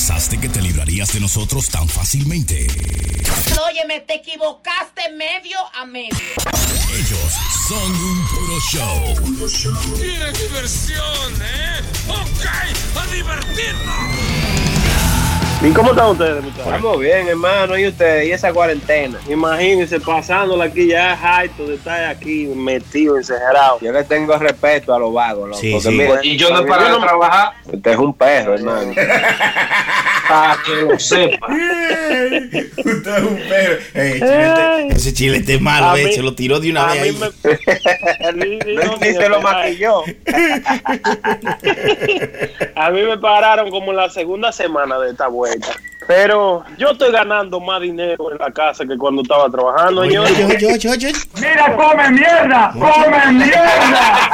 pensaste que te librarías de nosotros tan fácilmente? Óyeme, te equivocaste medio a medio. Ellos son un puro show. ¡Qué diversión, eh! ¡Ok! ¡A divertirnos! ¿Y cómo están ustedes, muchachos? Estamos bien, hermano, y usted, y esa cuarentena. Imagínense pasándola aquí ya es harto de estar aquí metido, encerrado. Yo le tengo respeto a los vagos, loco. Sí, porque sí. mira, Y yo no he parado de trabajar usted es un perro, hermano. para que lo sepa. Usted es un perro. Ese chilete es malo, A eh, mí- se lo tiró de una A vez. me... No, Ni se lo maquilló. A mí me pararon como en la segunda semana de esta vuelta. Pero yo estoy ganando más dinero en la casa que cuando estaba trabajando. Oye, señor. oye, oye, oye, oye. Mira, come mierda, come mierda.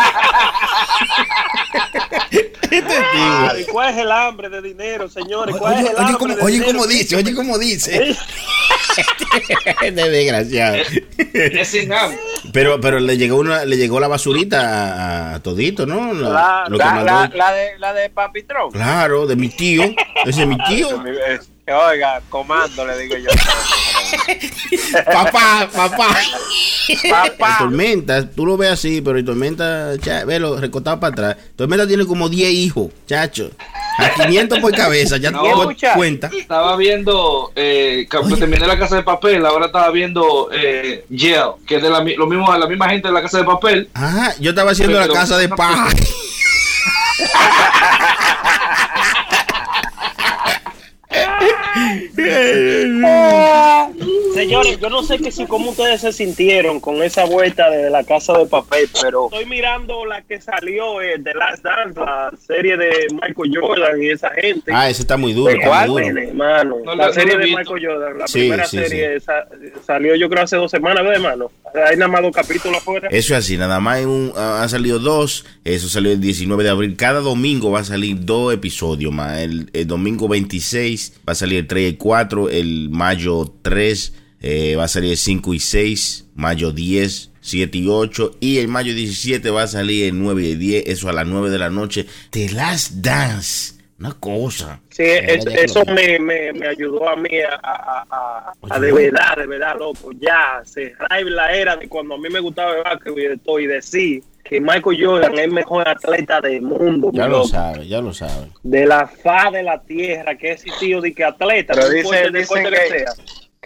Este tipo. Ay, ¿Cuál es el hambre de dinero, señores? ¿Cuál Oye, es el oye, hambre cómo, de oye dinero? cómo dice, oye cómo dice. Este desgraciado. Es sin hambre. Pero, pero le llegó una, le llegó la basurita a, a todito, ¿no? La- Claro. lo que La, mandó. la, la de, la de Papitrón. Claro, de mi tío. Ese es mi tío. Oiga, comando, le digo yo. Papá, papá. Papá. Tormenta, tú lo ves así, pero el Tormenta, cha, velo, recortado para atrás. Tormenta tiene como 10 hijos, chacho. A 500 por cabeza, ya No, te cuenta. Estaba viendo, eh, Oye. terminé la casa de papel, ahora estaba viendo eh, Yale, que es de la, lo mismo, la misma gente de la casa de papel. Ajá, yo estaba haciendo la casa de paja. yeah. Señores, yo no sé que si cómo ustedes se sintieron con esa vuelta de la casa de papel, pero estoy mirando la que salió eh, de Last Dance, la serie de Michael Jordan y esa gente. Ah, ese está muy duro, ¿De está cuál, muy duro. hermano? No la serie no de. Michael Jordan, la Sí, primera sí, serie sa- salió yo creo hace dos semanas, ¿verdad, hermano? Hay nada más dos capítulos afuera. Eso es así, nada más un- han salido dos, eso salió el 19 de abril, cada domingo va a salir dos episodios más, el, el domingo 26 va a salir el 3 y el 4, el mayo 3 eh, va a salir el 5 y 6, mayo 10, 7 y 8 y el mayo 17 va a salir el 9 y el 10, eso a las 9 de la noche, The Last Dance, una cosa. Sí, es- eso me, me, me ayudó a mí a, a, a- a de verdad, de verdad, loco, ya cerrar la era de cuando a mí me gustaba el básquetbol y de todo, y decir que Michael Jordan es el mejor atleta del mundo, Ya lo sabe, ya lo sabe. de la faz de la tierra, que ese tío de que atleta, Pero no dice- dicen que que- sea.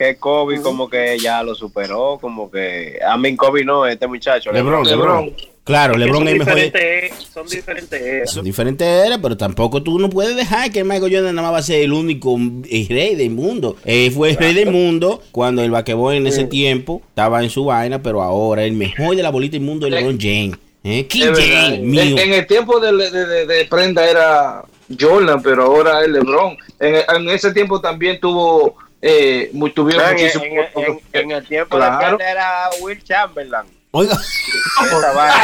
Que Kobe como que ya lo superó, como que... A mí Kobe no, este muchacho. Lebron, Lebron. Lebron. Claro, Lebron es el mejor. diferentes, son diferentes eras. Son diferentes eras, pero tampoco tú no puedes dejar que Michael Jordan nada más va a ser el único eh, rey del mundo. Eh, fue el rey del mundo cuando el basquetbol en ese tiempo estaba en su vaina, pero ahora el mejor de la bolita del mundo es LeBron James. ¿Eh? James, En, mío. en el tiempo de, de, de- de Prenda era Jordan, pero ahora es LeBron. En, en ese tiempo también tuvo, eh, mu- tuvieron en, muchísimo. en- en- en el tiempo Claro. de que era Will Chamberlain. Oiga, vaina.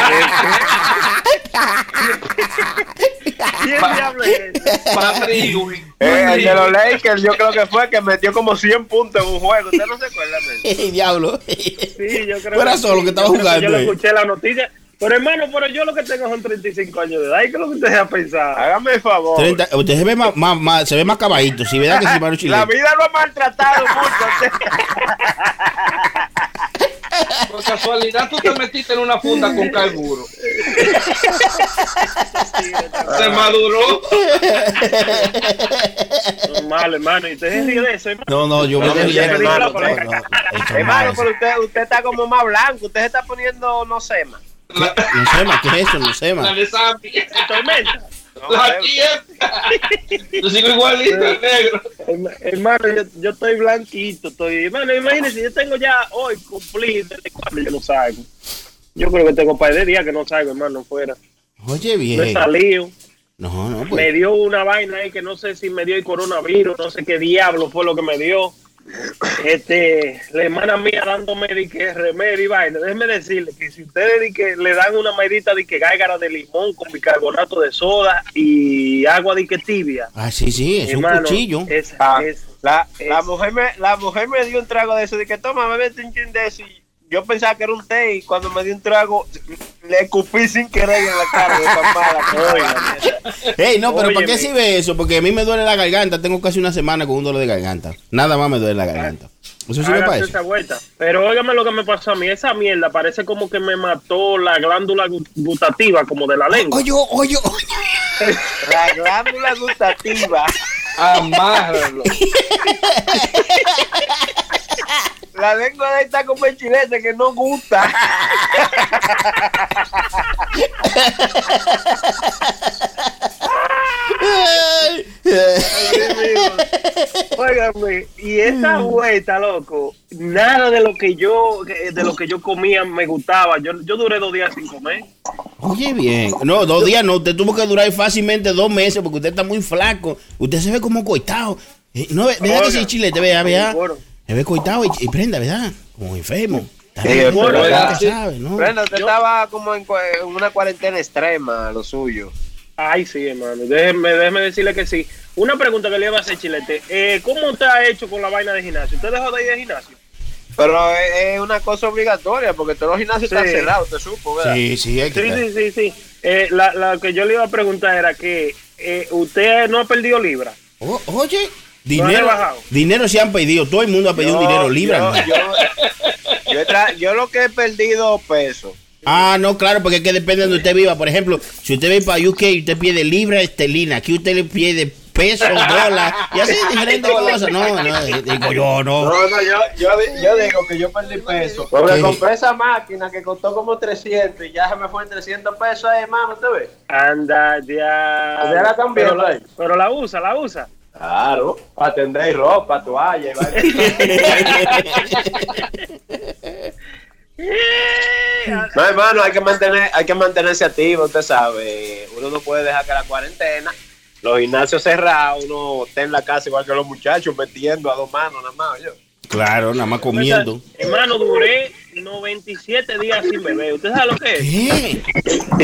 ¿Quién diablo es Ewing. Eh, el de los Lakers yo creo que fue que metió como 100 puntos en un juego. ¿Usted no se acuerda de eso? diablo. Sí, yo creo que solo sí, que estaba jugando, Yo le eh. escuché la noticia. Pero hermano, pero yo lo que tengo son 35 años de edad. ¿Y qué es lo que usted se ha pensado? Hágame el favor. 30, usted se ve más, más, más- se ve más caballito, si verdad que sí, Chile. La vida lo ha maltratado mucho. Por casualidad tú te metiste en una funda con carburo. Se maduró. Normal, hermano. ¿Y usted se ríe de eso, hermano? No, no, yo me riendo. hermano, pero usted, usted está como más blanco. Usted se está poniendo, no sé, más. La, No sé más, ¿qué es eso? No sé la más. de Sammy. Tormenta. La tienda. Yo sigo igualito, negro. Herma- Hermano, yo, yo estoy blanquito. Estoy, hermano, imagínese, yo tengo ya hoy cumplido desde cuando yo no salgo. Yo creo que tengo un par de días que no salgo, hermano, fuera. Oye, No he bien. salido. No, no, Me pues. dio una vaina ahí que no sé si me dio el coronavirus, no sé qué diablo fue lo que me dio. Este, la hermana mía dándome de que remedio y vaina. Déjeme decirle que si ustedes que le dan una medita de que gágara de limón con bicarbonato de soda y agua de que tibia, Ah, sí, sí, es un cuchillo. es- Ah, es- la, es- la, mujer me, la mujer me dio un trago de eso. De que toma, bebete un chin de eso. Y yo pensaba que era un té. Y cuando me dio un trago, le escupí sin querer en la cara de mala. Ey, no, pero ¿para qué sirve eso? Porque a mí me duele la garganta. Tengo casi una semana con un dolor de garganta. Nada más me duele la garganta. ¿Eso sirve para eso? esa vuelta. Pero óigame lo que me pasó a mí. Esa mierda parece como que me mató la glándula gu- gustativa, como de la lengua. Oye, oye, oye. La glándula gustativa. Amárralo. La lengua de esta como el chilete que no gusta. Óigame, y esa vuelta, loco, nada de lo que yo de lo que yo comía me gustaba. Yo, yo duré dos días sin comer. Oye, bien. No, dos días no. Usted tuvo que durar fácilmente dos meses porque usted está muy flaco. Usted se ve como coitado. Eh, No, ¿verdad que sí, chilete? Vea, vea. Ve coitado y, y prenda, ¿verdad? Como enfermo. Está Sí, pero era- usted sabe, ¿no? Brenda, usted estaba como en, una cuarentena extrema, lo suyo. Ay, sí, hermano. Déjeme, déjeme decirle que sí. Una pregunta que le iba a hacer, Chilete. Eh, ¿Cómo usted ha hecho con la vaina de gimnasio? ¿Usted dejó de ir de gimnasio? Pero es, es una cosa obligatoria porque todos los gimnasios Sí. están cerrados, te supo, ¿verdad? Sí, sí, hay que Sí, sí, sí, sí. Eh, la, la que yo le iba a preguntar era que eh, usted no ha perdido libra. O- oye, ¿No ha dinero, dinero se han pedido. Todo el mundo ha pedido Yo- dinero libre. Yo, ¿no? yo- lo que he perdido pesos. Ah, no, claro, porque es que depende de donde usted viva. Por ejemplo, si usted va para UK y usted pide libra esterlina, aquí usted le pide pesos, dólar, y así diferentes cosas. No, no, digo yo, no. No, no, yo, yo, yo digo que yo perdí pesos. Porque ¿Qué? compré esa máquina que costó como 300 y ya se me fue en 300 pesos ahí, hermano, ¿te ves? Anda, ya. Ya la cambió, pero, pero la usa, la usa. Claro, para tender ropa, toalla y vaina. No, hermano, hay que mantener, hay que mantenerse activo, usted sabe. Uno no puede dejar que la cuarentena, los gimnasios cerrados, uno esté en la casa igual que los muchachos, metiendo a dos manos nada más. Yo. Claro, nada más comiendo. Hermano, duré 97 días sin beber. ¿Usted sabe lo que es? ¿Qué?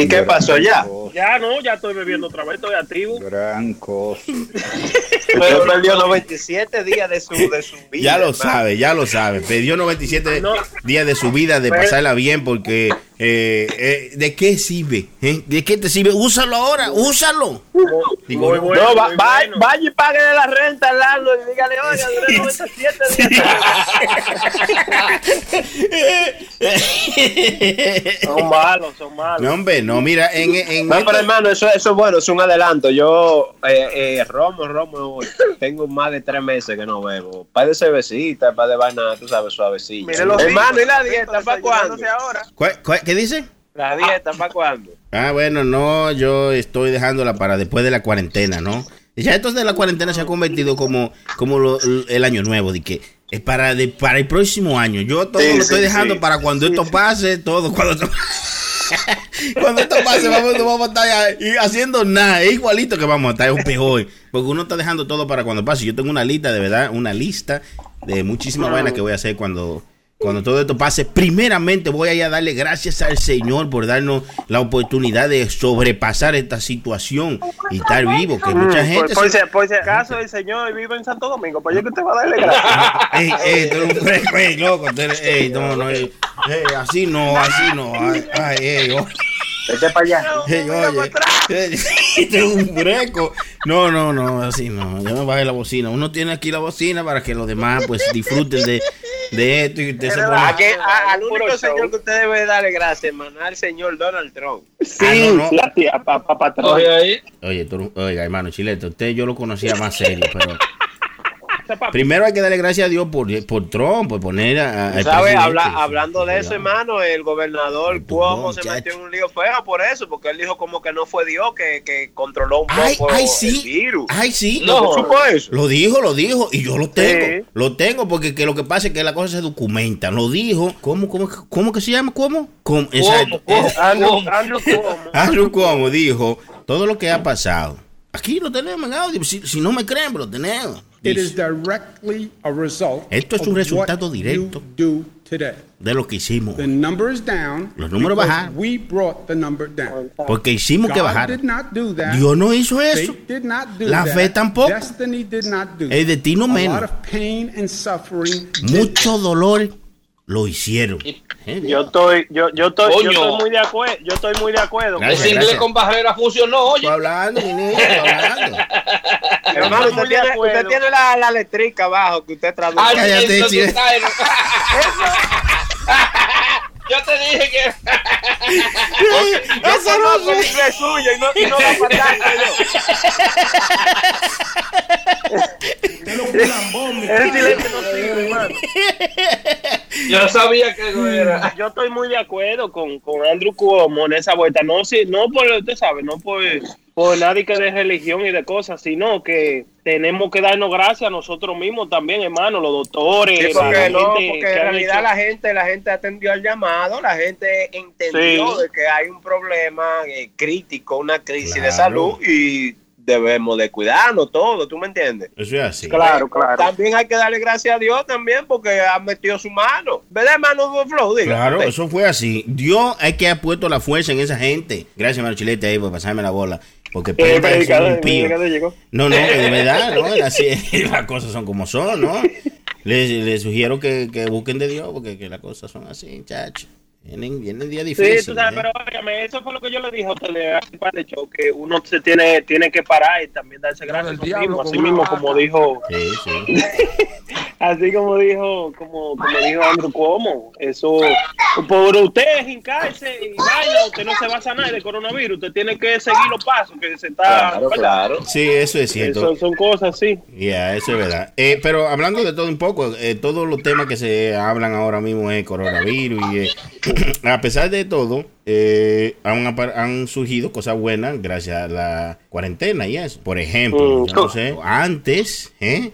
¿Y qué pasó ya? Ya no, ya estoy bebiendo otra vez, estoy activo. Gran cosa. Usted perdió 97 días de su, de su vida. Ya lo hermano. sabe, ya lo sabe. Perdió 97 No. días de su vida de Pero- pasarla bien porque eh, eh, ¿de qué sirve? ¿Eh? ¿De qué te sirve? Úsalo ahora, úsalo. Digo, Muy no. bueno, No, va- muy va- bueno. vaya y páguele la renta al landlord y dígale, oiga, duré 97 días. Son malos, son malos. No, hombre, no, mira, en, en No, pero hermano, eso, eso es bueno, es un adelanto. Yo, eh, eh, Romo, Romo, tengo más de tres meses que no bebo. Par de cervecita, par de vaina, tú sabes, suavecilla. Mire los hermano, ¿y la dieta para cuándo? desayunándose ahora. ¿Cuál- cuál- ¿Qué dice? La dieta para cuándo? Ah, bueno, no, yo estoy dejándola para después de la cuarentena, ¿no? Ya esto de la cuarentena se ha convertido como, como lo- el año nuevo, de que es para, de, para el próximo año. Yo todo Sí, lo sí, estoy dejando sí. para cuando esto pase, todo, cuando esto, cuando esto pase, vamos, no vamos a estar haciendo nada, es igualito que vamos a estar, es un peor, porque uno está dejando todo para cuando pase. Yo tengo una lista, de verdad, una lista de muchísimas vainas que voy a hacer cuando, cuando todo esto pase. Primeramente voy a ir a darle gracias al Señor por darnos la oportunidad de sobrepasar esta situación y estar vivo, que mucha Mm, gente... por, por se- si, por si acaso el señor vive en Santo Domingo, pues yo que usted va a darle gracias. Ey, ey, tú eres un fresco, ey, loco, tú eres- ey, no, no, ey, ey, así no, así no, ay, ay, ey, oh. Vete para allá. Ey, oye, este es un fresco. No, no, no, así no, yo me bajé la bocina. Uno tiene aquí la bocina para que los demás pues disfruten de, de esto y usted se pone... A que- a- al Puro único show. señor que usted debe darle gracias, hermano, al señor Donald Trump. Ah, no, no. La tía, pa, pa, pa atrás. Oye ahí. Oye, tú, oiga, hermano Chilete, usted yo lo conocía más serio, pero Papi. primero hay que darle gracias a Dios por, por Trump, por poner a, ¿Sabes? Habla- hablando de eso, hermano, el gobernador Cuomo se metió en un lío feo por eso, porque él dijo como que no fue Dios que, que controló un Ay, poco ay, el sí, virus. ay, sí. ¿No supo eso? Lo dijo, lo dijo, y yo lo tengo. Sí. Lo tengo porque que lo que pasa es que la cosa se documenta. Lo dijo. ¿Cómo, cómo, cómo que se llama? ¿Cómo? ¿Cómo? Exacto. ¿Cómo? Andrew, Andrew Cuomo. Andrew Cuomo dijo todo lo que ha pasado. Aquí lo tenemos en audio. Si, si no me creen, pero lo tenemos. It Dice, is directly a result Esto es un of resultado what directo. you do today. de lo que hicimos. The number is down. Los números bajaron. We brought the number down. Porque hicimos que God bajar. did not do that. Dios no hizo eso. Fate did not do La that. fe tampoco. Destiny did not do El destino that. menos. A lot of pain and suffering. did Mucho dolor lo hicieron. Yo estoy, yo, yo estoy, yo estoy muy de acuerdo, yo estoy muy de acuerdo. Gracias, Ese inglés gracias. con barrera funcionó, oye. Estoy hablando, niño, estoy hablando. Hermano, usted tiene, acuerdo. usted tiene la, la letrica abajo que usted traduce. Ay, Cállate, entonces, no. Yo te dije que. Yo conozco el inglés suyo y no, y no la pantalla Ese silencio no sirve, hermano. Yo sabía que eso era. Yo estoy muy de acuerdo con, con Andrew Cuomo en esa vuelta. No, si, no por, usted sabe, no por, por nadie que de religión y de cosas, sino que tenemos que darnos gracias a nosotros mismos también, hermano, los doctores. Sí, porque la no, gente porque que en realidad hecho- la gente, la gente atendió al llamado, la gente entendió Sí. de que hay un problema eh, crítico, una crisis de salud y debemos de cuidarnos todos, ¿tú me entiendes? Eso es así. Claro, claro. También hay que darle gracias a Dios también porque ha metido su mano. ¿Verdad, hermano Flow? Claro, eso fue así. Dios es que ha puesto la fuerza en esa gente. Gracias, Marchilete, ahí por pasarme la bola. Porque Eh, Penta es un impío. predicador llegó. No, no, de verdad, ¿no? Así, las cosas son como son, ¿no? Les, les sugiero que, que busquen de Dios porque que las cosas son así, chacho. Vienen, vienen días Sí, difíciles. tú sabes, ¿eh? pero óigame, eso fue lo que yo le dije a ustedes hace un par de shows, que uno se tiene, tiene que parar y también darse gracias a mismo, así mismo como dijo, Sí, sí. así como dijo, como, como dijo Andrew Cuomo, eso, por usted hincarse y vaya, usted no se va a sanar de coronavirus, usted tiene que seguir los pasos que se está, Claro, claro. Sí, eso es cierto. Son, son cosas así. Ya, eso es verdad. Eh, pero hablando de todo un poco, eh, todos los temas que se hablan ahora mismo es coronavirus y eh, a pesar de todo, eh, han, surgido cosas buenas gracias a la cuarentena y eso. Por ejemplo, Mm, yo no sé, antes, ¿eh?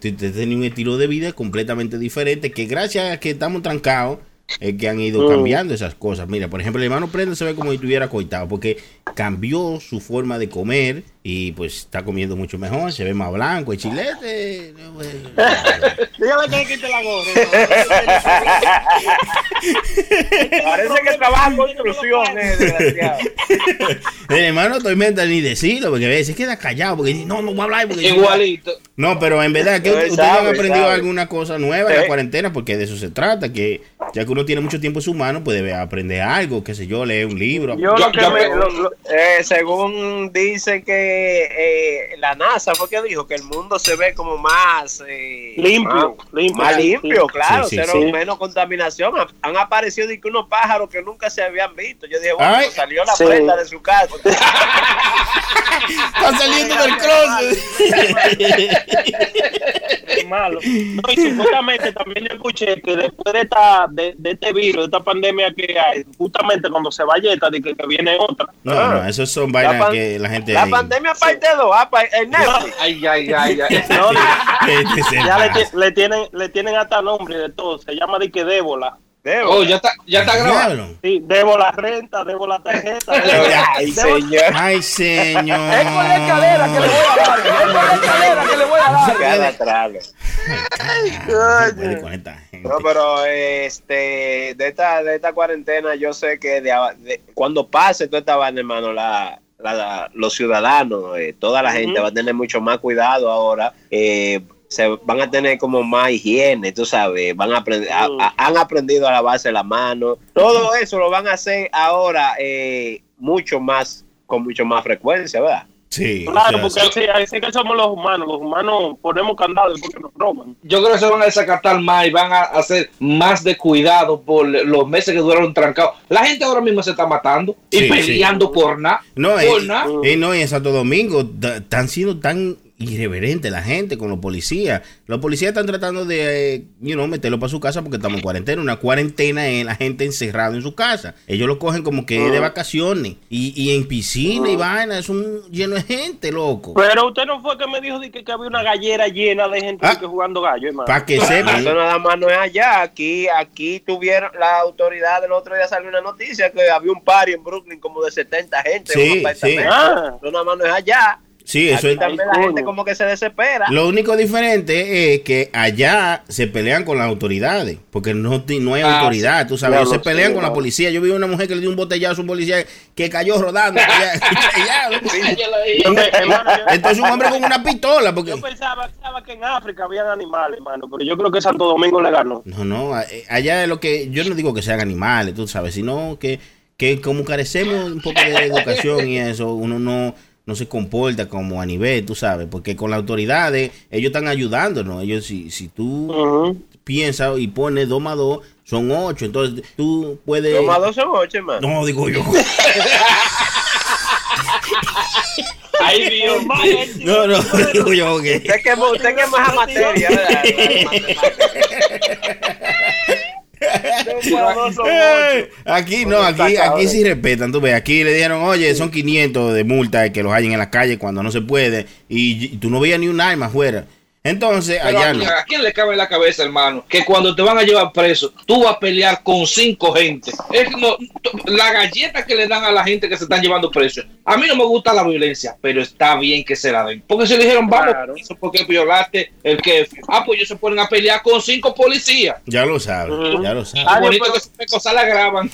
Tenía un estilo de vida completamente diferente que gracias a que estamos trancados es que han ido Mm. cambiando esas cosas. Mira, por ejemplo, el hermano Prenda se ve como si estuviera coitado porque cambió su forma de comer y pues está comiendo mucho mejor, se ve más blanco, el chilete. no, pues, Dígame que quite la gorra. Parece que trabaja en construcción, eh, desgraciado. el hermano tormenta ni decirlo porque a veces se queda callado porque dice, no, no voy a hablar porque Igualito. No, pero en verdad que ustedes han aprendido sabe. alguna cosa nueva en la cuarentena porque de eso se trata, que ya que uno tiene mucho tiempo en su mano, puede aprender algo, qué sé yo, leer un libro. Yo Yo- lo que yo- me, lo- lo- Eh, según dice que eh, la NASA fue que dijo que el mundo se ve como más eh, Limpio, más, limpio, más sí, limpio, claro, Sí, sí, cero- sí. menos contaminación. Han, aparecido de que unos pájaros que nunca se habían visto. Yo dije, bueno, Ay. pues salió la Sí. prenda de su casa. Está saliendo del closet. malo. No, y supuestamente también yo escuché que después de esta de, de este virus, de esta pandemia que hay, justamente cuando se vaya esta, de que, que viene otra. No, no, esos son La, vainas pan- que la gente... la pandemia parte 2, ah, pa- el Netflix. Ay, ay, ay, ay. No, ya le, le tienen le tienen hasta nombre de todo. Se llama de que débola. Debo. Oh, ya está, ya está grabado. Sí, debo la renta, debo la tarjeta. debo- Ay, debo- señor. Ay, señor. Es con la escalera que le voy a dar. Es con la escalera que le voy a dar. Cada trago. No pero este, de esta, de esta cuarentena, yo sé que de, de- cuando pase toda esta vaina, hermano, la, la- los ciudadanos, eh, toda la gente va a tener mucho más cuidado ahora. eh, se van a tener como más higiene, tú sabes, van a aprender, a- a- han aprendido a lavarse la mano. Todo eso lo van a hacer ahora eh, mucho más, con mucho más frecuencia, ¿verdad? Sí, Claro, o porque así, así que somos los humanos. Los humanos ponemos candados porque nos roban. Yo creo que se van a desacatar más y van a hacer más de cuidado por los meses que duraron trancados. La gente ahora mismo se está matando y Sí, peleando por nada. No, por eh, no, y en Santo Domingo están siendo tan irreverentes la gente con los policías. Los policías están tratando de, eh, you know, meterlo para su casa porque estamos en cuarentena. Una cuarentena es la gente encerrada en su casa. Ellos lo cogen como que de vacaciones. Y, y en piscina y vaina, es un lleno de gente, loco. Pero usted no fue que me dijo de que, que había una gallera llena de gente Ah. que jugando gallo, hermano. Para que sepan. Eso nada más no es allá. Aquí, aquí tuvieron la autoridad. El otro día salió una noticia que había un party en Brooklyn como de 70 gente. en Sí, sí. Ah. Eso nada más no es allá. Sí, eso Aquí es. también la gente como que se desespera. Lo único diferente es que allá se pelean con las autoridades, porque no, no hay Ah, autoridad, tú sabes, se pelean con la policía. Yo vi una mujer que le dio un botellazo a un policía que cayó rodando. Entonces un hombre con una pistola, porque... Yo pensaba, pensaba que en África habían animales, hermano, pero yo creo que Santo Domingo le ganó. No, no, eh, allá es lo que, yo no digo que sean animales, tú sabes, sino que, que como carecemos un poco de educación y eso, uno no, no se comporta como a nivel, tú sabes, porque con las autoridades ellos están ayudándonos, ellos si, si tú Ujú. piensas y pones 2 más 2, son 8, entonces tú puedes... Los más dos son ocho, hermano. No, digo yo. Ay, Dios. No, no, digo yo que... Usted que, usted que es más a materia, ¿verdad? Aquí. no, aquí, aquí sí respetan, tú ves, aquí le dijeron, oye, son 500 de multa que los hayan en la calle cuando no se puede y, y tú no veías ni un arma afuera. Entonces, Pero allá a, no. ¿A quién le cabe en la cabeza, hermano? Que cuando te van a llevar preso, tú vas a pelear con cinco gente. Es como la galleta que le dan a la gente que se están llevando preso. A mí no me gusta la violencia, pero está bien que se la den. Porque se le dijeron, vamos, Claro. eso porque violaste el que. Ah, pues ellos se ponen a pelear con cinco policías. Ya lo sabes, Ujú. ya lo sabes. Ah, Bonito que esas cosas la graban.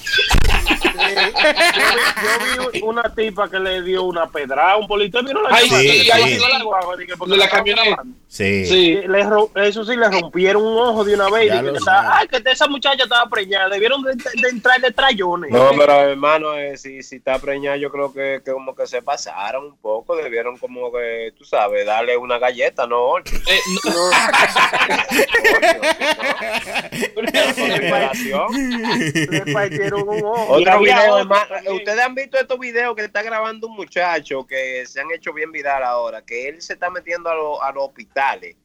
Yo vi una tipa que le dio una pedrada a un policía. ¿Vieron la Ay, sí, sí. la la la estaban camioneta. Sí. Sí. Le ro- eso sí, le rompieron un ojo de una vez. Ya lo que estaba- ay, que esa muchacha estaba preñada. Debieron de, de entrar de trayones. No, pero hermano, eh, si, si está preñada, yo creo que, que como que se pasaron un poco, debieron como que, tú sabes, darle una galleta, no. Eh, no- liberación. Le partieron un ojo. Otro Y video, hermano, también. ustedes han visto estos videos que está grabando un muchacho que se han hecho bien viral ahora, que él se está metiendo a, lo- a los hospitales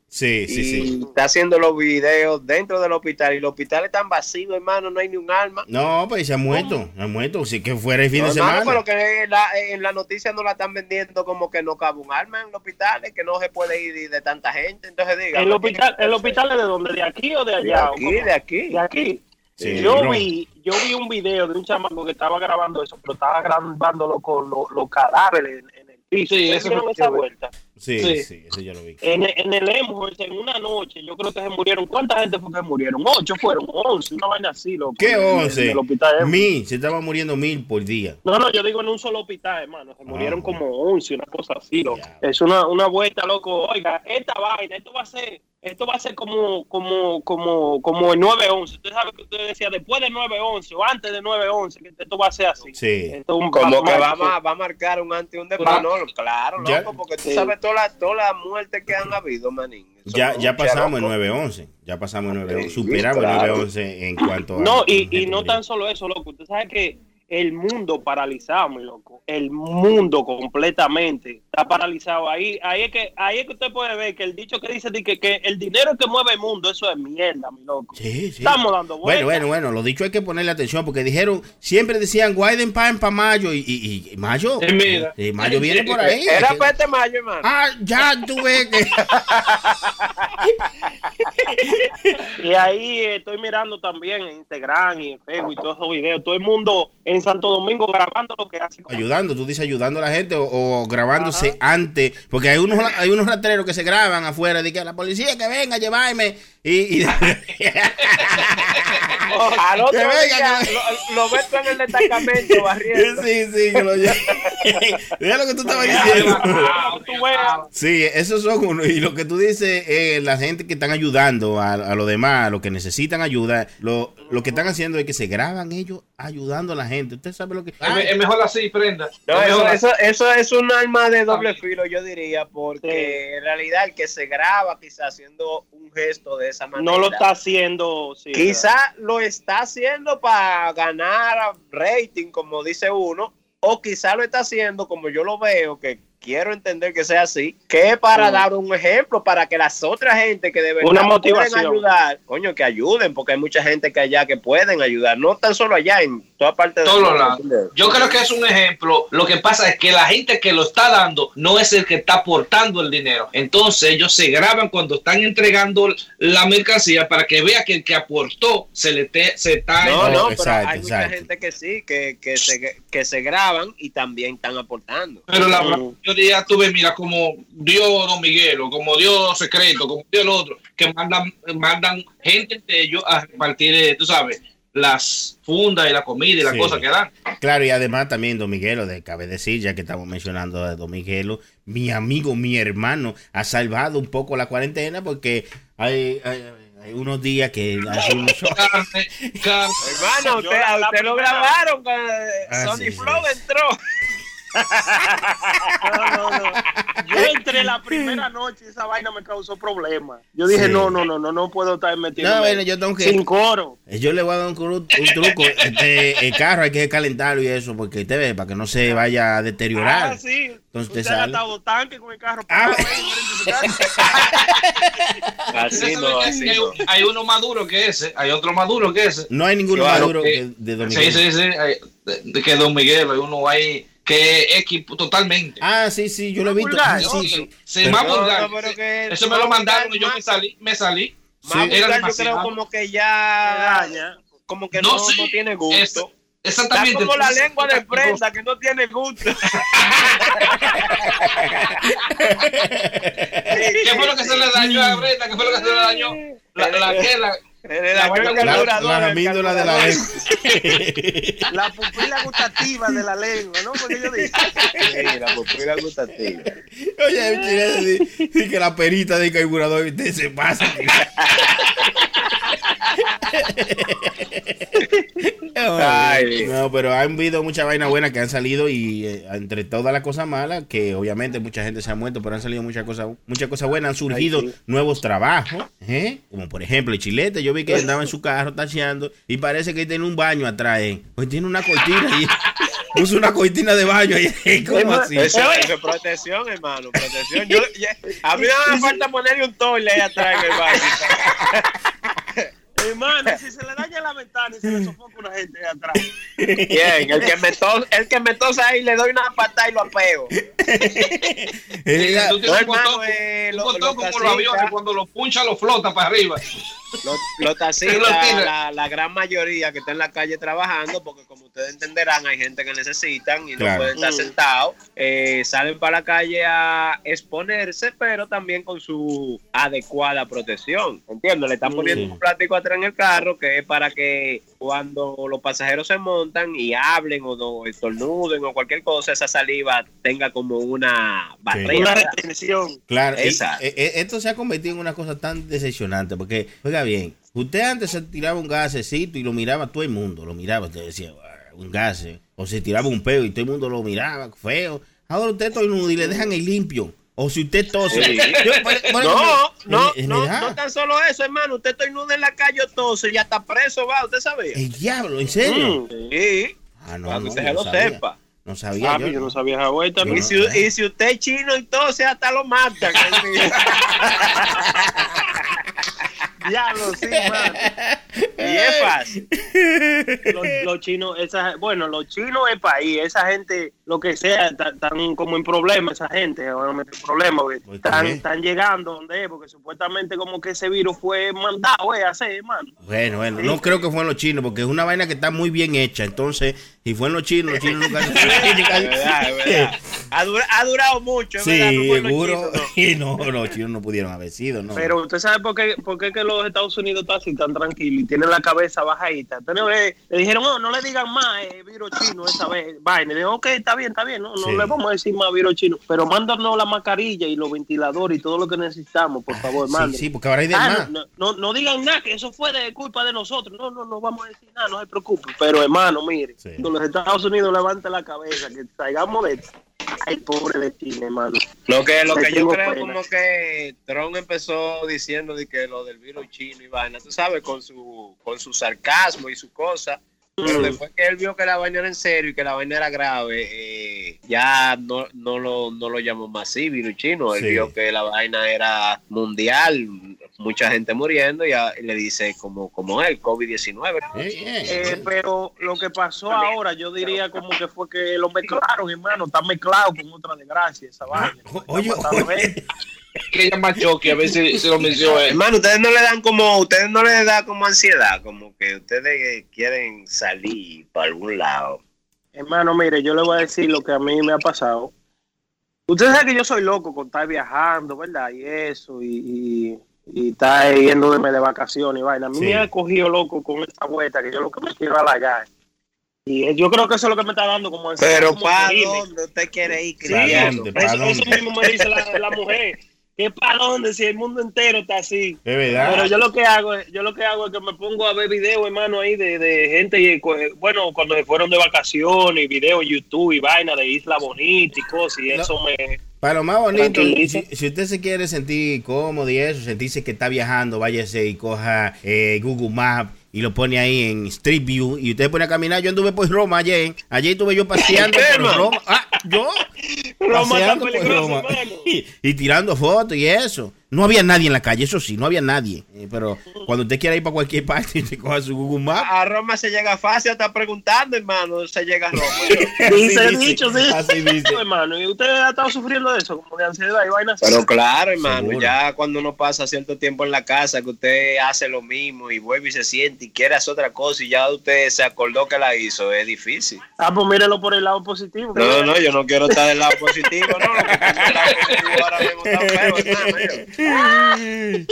Sí, sí, y sí. está haciendo los videos dentro del hospital y los hospitales están vacíos, hermano, no hay ni un alma. No, pues se ha muerto, se ha muerto. Si que fuera el fin No, de hermano, semana. pero que la- en la noticia no la están vendiendo como que no cabe un alma en los hospitales, que no se puede ir de tanta gente. Entonces diga, ¿El hospital, ¿El hospital es de dónde? ¿De aquí o de de allá? de aquí. De aquí. Sí, yo no. vi yo vi un video de un chamaco que estaba grabando eso, pero estaba grabándolo con lo- los cadáveres en, Sí, ¿Ustedes eso fue esa vuelta? Sí, Sí. sí, eso ya lo vi. En, en el Emholt, en una noche, yo creo que se murieron. ¿Cuánta gente fue que murieron? Ocho fueron, once, una vaina así, loco. ¿Qué en- en- en 11? el hospital. Mil, se estaban muriendo mil por día. No, no, yo digo en un solo hospital, hermano. Se murieron Ah, como 11, una cosa así, loco. Ya. Es una, una vuelta, loco. Oiga, esta vaina, esto va a ser, esto va a ser como, como, como, como el 9-11. Usted sabe que usted decía después del 9-11 o antes del 9-11, que esto va a ser así. Sí. Esto es un Como que va, marco. a- va a marcar un antes y un después, Claro. no, claro, Ya- loco, porque tú Sí. sabes todas las todas las muertes que han habido, manín. Son Ya, ya pasamos el loco. 911. Ya pasamos el 911. Sí, Superamos claro. el 911 en cuanto a. No, y, y no tan solo eso, loco. Usted sabe que el mundo paralizado, mi loco. El mundo completamente está paralizado. Ahí, ahí es que, ahí es que usted puede ver que el dicho que dice de que, que el dinero que mueve el mundo, eso es mierda, mi loco. Sí, sí. Estamos dando vueltas. Bueno, bueno, bueno, lo dicho hay que ponerle atención porque dijeron, siempre decían Guayden Pan para mayo y, y, y mayo. Sí, mira. y mayo viene por ahí. Era para este mayo, hermano. Ah, ya tuve que. Y ahí eh, estoy mirando también en Instagram y en Facebook y todos esos videos. Todo el mundo en Santo Domingo grabando lo que hace. ayudando, tú dices ayudando a la gente o, o grabándose antes, porque hay unos hay unos rastreros que se graban afuera de que la policía que venga a llevarme y, y- Al otro Que venga, día que- lo, tú en el destacamento barriendo. sí, sí, yo lo. Mira lo que tú estabas diciendo. Tú veas, Sí, esos son uno. Y lo que tú dices, eh, la gente que están ayudando a, a los demás, a los que necesitan ayuda, lo, lo que están haciendo es que se graban ellos ayudando a la gente. Usted sabe lo que. Es, me- es mejor así, prenda. No, Es eso, eso, eso es un arma de doble filo, yo diría, porque Sí. en realidad el que se graba quizá haciendo un gesto de esa manera. no lo está haciendo. sí, Quizá lo está haciendo para ganar rating, como dice uno, o quizá lo está haciendo, como yo lo veo, que quiero entender que sea así, que es para dar un ejemplo, para que las otras gente que de verdad Una pueden motivación. ayudar, coño, que ayuden, porque hay mucha gente que allá que pueden ayudar, no tan solo allá, en todos los mundo, lados. ¿entiendes? Yo creo que es un ejemplo. Lo que pasa es que la gente que lo está dando no es el que está aportando el dinero. Entonces ellos se graban cuando están entregando la mercancía para que vea que el que aportó se le te- se está No, no, pero exacto, hay mucha gente que sí, que, que, se, que se graban y también están aportando. Pero la mayoría tú ves, mira, como dio Don Miguel, o como dio Secreto, como dio el otro, que mandan, mandan gente de ellos a repartir, eh, tú sabes, las fundas y la comida y las Sí. cosas que dan. Claro, y además también Don Miguelo, de cabe decir, ya que estamos mencionando a Don Miguelo, mi amigo, mi hermano, ha salvado un poco la cuarentena porque hay, hay- hay unos días que hace unos Carne, carne. Hermano, usted, a usted lo grabaron, eh, Ah, Sony sí, sí. Flow entró. No, no, no. Yo entré la primera noche y esa vaina me causó problemas. Yo dije, Sí. no, no, no, no, no puedo estar metiendo No, bueno, yo tengo que- sin coro. Yo le voy a dar un, truco. Este, el carro hay que calentarlo y eso, porque usted ve, para que no se vaya a deteriorar. Ah, sí. Entonces Usted te ha sale. gastado tanque con el carro. Ah. Así ¿Tú no, sabes así que hay, no. hay uno más duro que ese, hay otro más duro que ese. No hay ninguno Claro, más duro que- que de Don Sí, Miguelo. sí, sí. hay- de, de que Don Miguel, hay uno ahí que equipo totalmente. Ah, sí, sí, yo lo he visto. Vulgar, sí, sí. Sí, Pero- más vulgar. no, pero que Eso me lo mandaron y yo me salí, me salí. Más vulgar, Era yo creo como que ya Daña. como que no, No, sí. no tiene Es- gusto. Está exactamente. como la lengua de prenda que no tiene gusto. ¿Qué fue lo que se le dañó a Brenda? ¿Qué fue lo que se le dañó? La, la, ¿qué? La- La La, la amígdala de la lengua. La pupila gustativa de la lengua, ¿no? Porque yo dije. Sí, la pupila gustativa. Oye, el chileno di- di que la perita del carburador usted se pasa. Ay. no, pero han habido muchas vainas buenas que han salido y eh, entre todas las cosas malas, que obviamente mucha gente se ha muerto, pero han salido muchas cosas muchas cosas buenas, han surgido Ay, sí. nuevos trabajos, ¿eh? como por ejemplo el chilete, yo vi que andaba en su carro tacheando y parece que tiene un baño atrás, ¿eh? pues tiene una cortina y puso una cortina de baño ahí, ¿cómo así? Eso, eso es protección, hermano, protección. Yo, ya- a mí no me falta ponerle un toile ahí atrás en el baño. Hermano, si se le daña la ventana y se le sofoca una gente de atrás. Bien, el que me tos, el que me tosa ahí le doy una patada y lo apego. Tú tienes No, un eh, los como los taxistas- aviones, cuando lo puncha lo flota para arriba. Los, los Lo taxistas, la, la gran mayoría que está en la calle trabajando, porque como ustedes entenderán, hay gente que necesitan y no Claro. pueden estar Mm. sentados, eh, salen para la calle a exponerse, pero también con su adecuada protección. ¿Entiendes? Le están Mm. poniendo Sí. un plástico atrás en el carro que es para que cuando los pasajeros se montan y hablen o no, estornuden o cualquier cosa, esa saliva tenga como una barrera. Una retención. Claro, y, Exacto. eh, eh, esto se ha convertido en una cosa tan decepcionante porque, oiga bien, usted antes se tiraba un gasecito y lo miraba todo el mundo, lo miraba, usted decía, "Ah, un gas, o se tiraba un peo y todo el mundo lo miraba, feo. Ahora usted todo y le dejan el limpio. O si usted tose. Sí. Yo, No, no, en- en no, no tan solo eso, hermano. Usted está en la calle entonces ya está preso, va, ¿usted sabía? El diablo, ¿en serio? Mm. Sí, Ah, no, para que usted no lo sabía. sepa. No sabía Ah, yo. yo no sabía esa vuelta. Y si, y si usted es chino entonces hasta lo matan. Diablo, sí, man. y es fácil. Los, los chinos, esa, bueno, los chinos es país, esa gente, lo que sea, están como en problemas, esa gente, en problemas, porque ¿Por están, están llegando donde es, porque supuestamente como que ese virus fue mandado eh, a hacer, hermano. Bueno, bueno, no creo que fue en los chinos, porque es una vaina que está muy bien hecha. Entonces, si fue en los chinos, los chinos nunca. Es verdad, es verdad. Ha, dura- ha durado mucho, es verdad. Sí, no los seguro. chinos, no. Y no, los chinos no pudieron haber sido, ¿no? Pero usted sabe por qué, por qué que los Estados Unidos están así tan tranquilos y tienen la cabeza bajadita. Entonces, eh, le dijeron, no, no le digan más eh, virus chino esa vez. Vaina. Y dijo, ok, está bien, está bien, no, no Sí. le vamos a decir más virus chino. Pero mándanos la mascarilla y los ventiladores y todo lo que necesitamos, por favor, sí, mándenos. sí, porque ahora hay de Ah, más. no, no, no digan nada, que eso fue de culpa de nosotros. No, no, no vamos a decir nada, no se preocupen. Pero hermano, mire, Sí. cuando los Estados Unidos levanten la cabeza, que salgamos de Ay, pobre de China, hermano. Lo que, lo que yo creo pena. como que Trump empezó diciendo de que lo del virus chino y vaina, tú sabes, con su, con su sarcasmo y su cosa. Pero después que él vio que la vaina era en serio y que la vaina era grave, eh, ya no, no, lo, no lo llamó más así, virus chino. Él Sí. vio que la vaina era mundial, mucha gente muriendo y, a- y le dice como, como él, COVID-19. Eh, pero lo que pasó ahora, yo diría como que fue que lo mezclaron, hermano. Está mezclado con otra desgracia esa vaina. Oye, Que ella más choque, a ver si, si lo mencionó él. Hermano, ustedes no le dan como, ustedes no les da como ansiedad, como que ustedes quieren salir para algún lado. Hermano, mire, yo le voy a decir lo que a mí me ha pasado. Usted sabe que yo soy loco con estar viajando, ¿verdad? Y eso, y, y, y estar yéndome de vacaciones y vaina. A mí Sí. me ha cogido loco con esta vuelta, que yo lo que me quiero halagar. Y eh, yo creo que eso es lo que me está dando como ansiedad. Pero como ¿para dónde usted quiere ir, Sí, eso, eso mismo me dice la, la mujer. ¿Qué para dónde si el mundo entero está así? Es verdad. Pero yo lo que hago, es- yo lo que hago es que me pongo a ver videos, hermano, ahí de, de gente, y, co- bueno, cuando se fueron de vacaciones, y videos en YouTube y vaina de Isla Bonita y cosas, y eso me... Para lo más bonito, si usted se quiere sentir cómodo y eso, sentirse que está viajando, váyase y coja eh, Google Maps y lo pone ahí en Street View y usted pone a caminar. Yo anduve por Roma ayer, ayer estuve yo paseando por. Roma. Ah, yo Roma paseando por Roma y tirando fotos y eso. No había nadie en la calle, eso sí, no había nadie. Eh, pero cuando usted quiera ir para cualquier parte, usted coja su Google Maps. A Roma se llega fácil, está preguntando, hermano, se llega a Roma. Dice el dicho, sí. así dice. hermano, ¿y usted ha estado sufriendo de eso, como de ansiedad y vaina así? Pero claro, hermano, Seguro. ya cuando uno pasa cierto tiempo en la casa, que usted hace lo mismo y vuelve y se siente y quiere hacer otra cosa y ya usted se acordó que la hizo, es difícil. Ah, pues mírelo por el lado positivo. No, no, no, yo no quiero estar del lado positivo, no, lo que pasa es que el lado positivo ahora mismo está feo, hermano.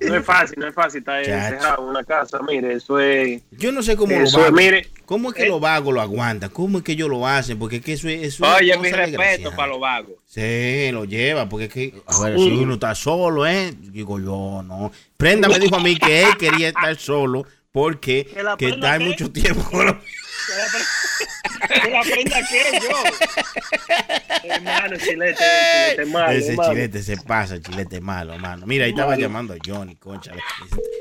No es fácil, no es fácil estar encerrado en una casa, mire, eso es... Yo no sé cómo Eso lo es, vagos, mire. ¿Cómo es que Eh. los vagos lo aguantan? ¿Cómo es que ellos lo hacen? Porque es que eso es, eso es Oye, mi respeto para los vagos. Sí, lo lleva, porque es que, a ver, si uno está solo, ¿eh? Digo yo, no. Prenda me dijo a mí que él quería estar solo porque ¿Que que está mucho tiempo con los- ¿Que la prenda qué, yo? Hermano, chilete, chilete malo, Ese hermano. chilete se pasa, el chilete malo, hermano. Mira, ahí estaba llamando a Johnny, concha.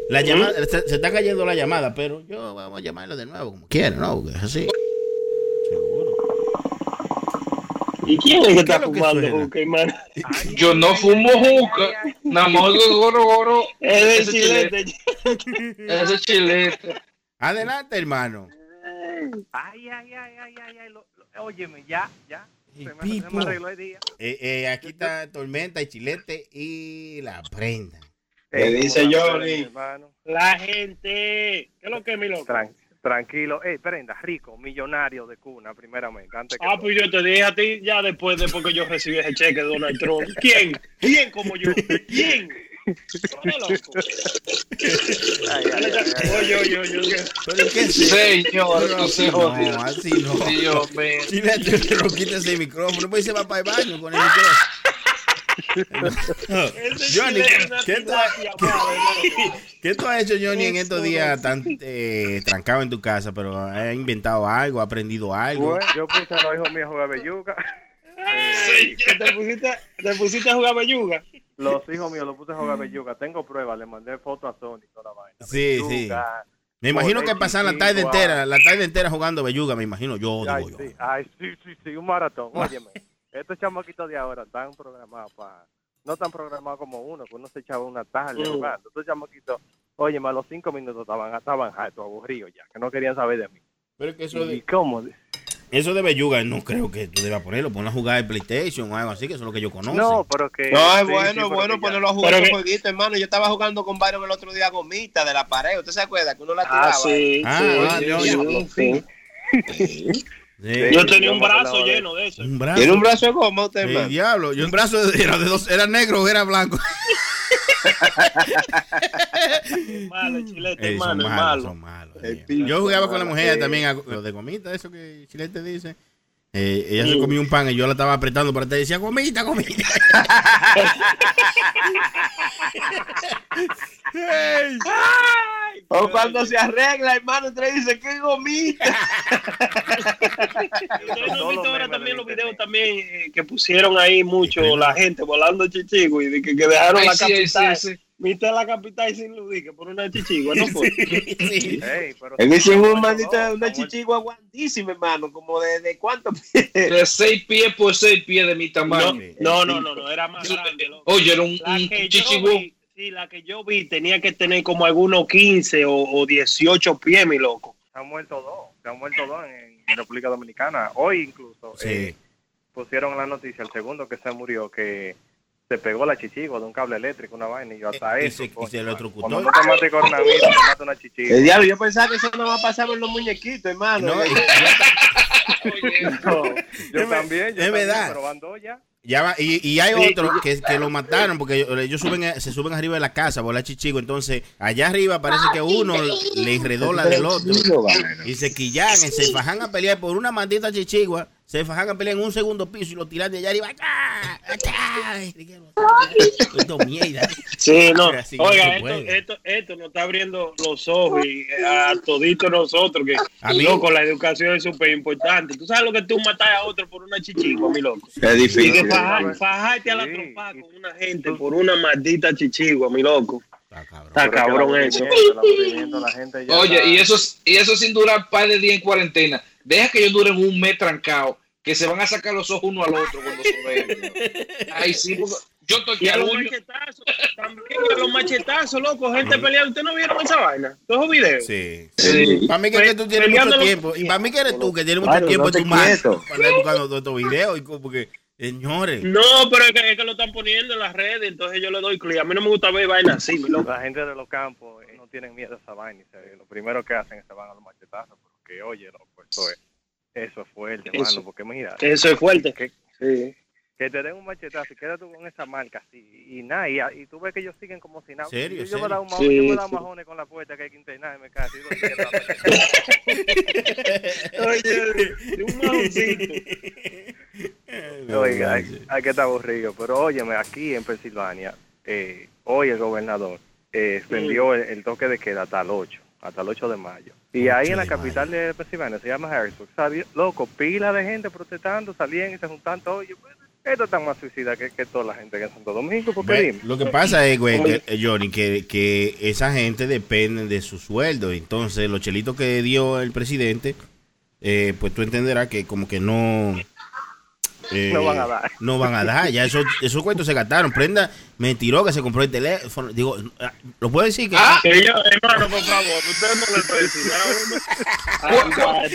La llamada, se, se está cayendo la llamada, pero yo vamos a llamarlo de nuevo como quiera, ¿no? Porque es así. Seguro. ¿Y quién es que ¿Qué está es fumando juca, hermano? Yo no fumo juca. Nada más goro goro. Es Ese chilete. Ese chilete. Adelante, hermano. Ay, ay, ay, ay, ay, ay. Lo, lo- óyeme, ya, ya. Y Se me, se Pipo. me arregló el día. Eh, eh, aquí está Tormenta y Chilete y la prenda. ¿Qué dice ¿cómo Johnny? La gente. ¿Qué es lo que es mi loco? Tran- tranquilo. Ey, prenda, rico, millonario de cuna, primeramente. Antes que Ah, todo. pues yo te dije a ti ya después de porque yo recibí ese cheque de Donald Trump. ¿Quién? ¿Quién como yo? ¿Quién? Oye, loco. Ay, ay, ay, ay, ay. Oye, oye, oye, oye. ¿Pero qué es Señor, así se no, así no. Dios mío. Chilete, pero quítese el micrófono. Pues se va para el baño con el micrófono. Ese Johnny, ¿qué tú. ¿qué tú has hecho, Johnny, en estos días tan eh, trancado en tu casa? Pero has inventado algo, has aprendido algo. Bueno, yo puse a los hijos míos a jugar belluga. ¿Que ¿Te pusiste, ¿Te pusiste a jugar belluga? Los hijos míos los puse a jugar belluga. Tengo pruebas, le mandé fotos a Sony toda la vaina. Sí, sí. Me imagino que pasan la tarde entera, la tarde entera jugando belluga, me imagino yo, Ay, digo yo. sí, ay, sí, sí, sí, un maratón. Óyeme, estos chamaquitos de ahora están programados para. No tan programados como uno, que uno se echaba una tarde Mm. jugando. Estos chamaquitos, óyeme, a los cinco minutos estaban, estaban hartos, aburridos ya, que no querían saber de mí. Pero que eso ¿Y de, cómo? Eso de belluga no creo que tú debas ponerlo, ponlo a jugar el PlayStation o algo así, que eso es lo que ellos conocen. No, pero que. No, es sí, bueno, sí, es bueno ya- ponerlo a jugar un jueguito, hermano. Yo estaba jugando con Byron el otro día gomita de la pared. ¿Usted se acuerda que uno la tiraba? Ah, sí. Ah, sí, ah, sí, yo- sí, sí. Sí. Yo tenía yo un brazo de lleno de eso. Un brazo. ¿Tiene un brazo de goma usted, hermano? diablo, yo un brazo de- era de dos, era negro o era blanco. Malo, chilete, Ey, son hermano, malos, malo. son malos. Yo jugaba con la mujer también, a- lo de gomita, eso que Chilete dice. Eh, ella se comió un pan y yo la estaba apretando para te decía gomita, gomita. Ey. O cuando se arregla, hermano, usted dice, ¡qué gomita! Ustedes no visto ahora también los videos también eh, que pusieron ahí mucho la gente volando chichigo y de que, que dejaron Ay, la sí, capital. sí, Viste la capital sin luz y que por una chichigua, ¿no fue? Sí. Ey, pero Él dice son un maldito, dos, una chichigua guandísima, hermano, como de, de cuánto pies. De seis pies por seis pies de mi No, tamaño. no, no, no, no, era más grande. loco. Oye, era un, un vi, Sí, la que yo vi tenía que tener como algunos 15 o, o 18 pies, mi loco. Se han muerto dos, se han muerto dos en, en República Dominicana. Hoy incluso Sí. eh, pusieron la noticia el segundo que se murió que se pegó la chichigua de un cable eléctrico, una vaina, y yo hasta Eh, y eso. se- y se mano. electrocutó. Cuando tú te matas de coronavirus, te mata una chichigua. El diablo, yo pensaba que eso no va a pasar en los muñequitos, hermano. No, No, yo Es también, yo es también, verdad. pero van dos ya. Ya va, y, y hay otros que, que lo mataron porque ellos, suben, se suben arriba de la casa, volar chichigo. Entonces, allá arriba parece que uno le enredó la del otro. Y se quillan, y se fajan a pelear por una maldita chichigua. Se fajan a pelear en un segundo piso y lo tiran de allá arriba. ¡Ah! Sí, no. Oiga, esto, esto, esto nos está abriendo los ojos y eh, a toditos nosotros que, A mí- loco, la educación es súper importante. Tú sabes lo que tú matas a otro por una chichigua, mi loco. Es Y que difícil. fajar- fajarte a la Sí. trompa con una gente por una maldita chichigua, mi loco. Está cabrón. Está eso. la gente ya Oye, está- y eso, es- y eso sin durar par de días en cuarentena. Deja que ellos duren un mes trancados, que se van a sacar los ojos uno al otro cuando se vean. Ay, sí, porque yo estoy Y a que los machetazos, también a los machetazos, loco, gente peleando. ¿Ustedes no vieron esa vaina? Todos videos. Sí. Sí. Para mí que, que tú tienes mucho los- tiempo. Y para mí que eres tú que tienes mucho Claro, tiempo no en tu mano para buscando estos videos. Y como que, señores. No, pero es que, es que lo están poniendo en las redes, entonces yo le doy clic. A mí no me gusta ver vainas así, mi loco. La gente de los campos eh, no tienen miedo a esa vaina. lo primero que hacen es se van a los machetazos. Porque, oye, loco, eso es, eso es fuerte, Eso. hermano. Porque mira, Eso es fuerte. que, Sí. que te den un machetazo y quedas tú con esa marca así. Y nada, y, y tú ves que ellos siguen como si nada. ¿Serio? Yo, yo ¿Serio? me da un majón, Sí, yo me da sí. majones con la puerta que hay que internar y me cae. Oye, un majoncito. Oiga, hay, hay que estar aburrido. Pero óyeme, aquí en Pensilvania, eh, hoy el gobernador eh, extendió el, el toque de queda hasta el 8, hasta el 8 de mayo. Y ahí 8 en la capital de Pensilvania, se llama Harrisburg, salió, loco, pila de gente protestando, salían y se juntan todos. Yo, pues, esto está más suicida que, que toda la gente que en Santo Domingo, porque dime. Lo que pasa es, güey, que, eh, Johnny, que, que esa gente depende de su sueldo. Entonces, los chelitos que dio el presidente, eh, pues tú entenderás que como que no... eh, No van a dar. No van a dar. Ya esos, esos cuentos se gastaron. Prenda me tiró que se compró el teléfono. Digo, ¿lo puedo decir? Que, Ah, Que yo, hermano, por favor, usted no le puede decir ¿Cuál- cuál-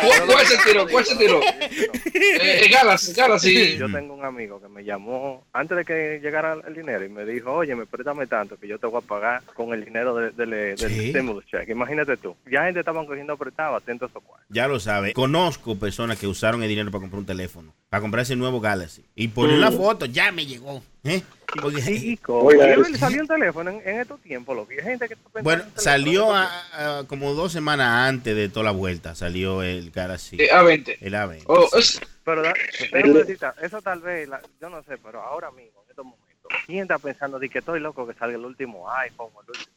¿Cuál, cuál se tiró? ¿Cuál se tiró? Eh, eh, Galas, Galas, sí. Yo tengo un amigo que me llamó antes de que llegara el dinero y me dijo, oye, me préstame tanto que yo te voy a pagar con el dinero de- del del Sí. stimulus check. Imagínate tú. Ya gente estaban cogiendo prestado, atento a cuartos. Ya lo sabe. Conozco personas que usaron el dinero para comprar un teléfono, para comprarse el nuevo Galaxy. Y poner la foto, ya me llegó. ¿Eh? Porque- Chico, Oiga, yo eso. le salió un teléfono en, en estos tiempos, lo que hay gente que está pensando bueno, salió a, como dos semanas antes de toda la vuelta. Salió el Galaxy. Eh, a 20. El A20. Oh, es- tiempos. Pero da- déjame decirte, eso tal vez, la- yo no sé, pero ahora mismo, en estos momentos, ¿quién está pensando de que estoy loco que salga el último iPhone?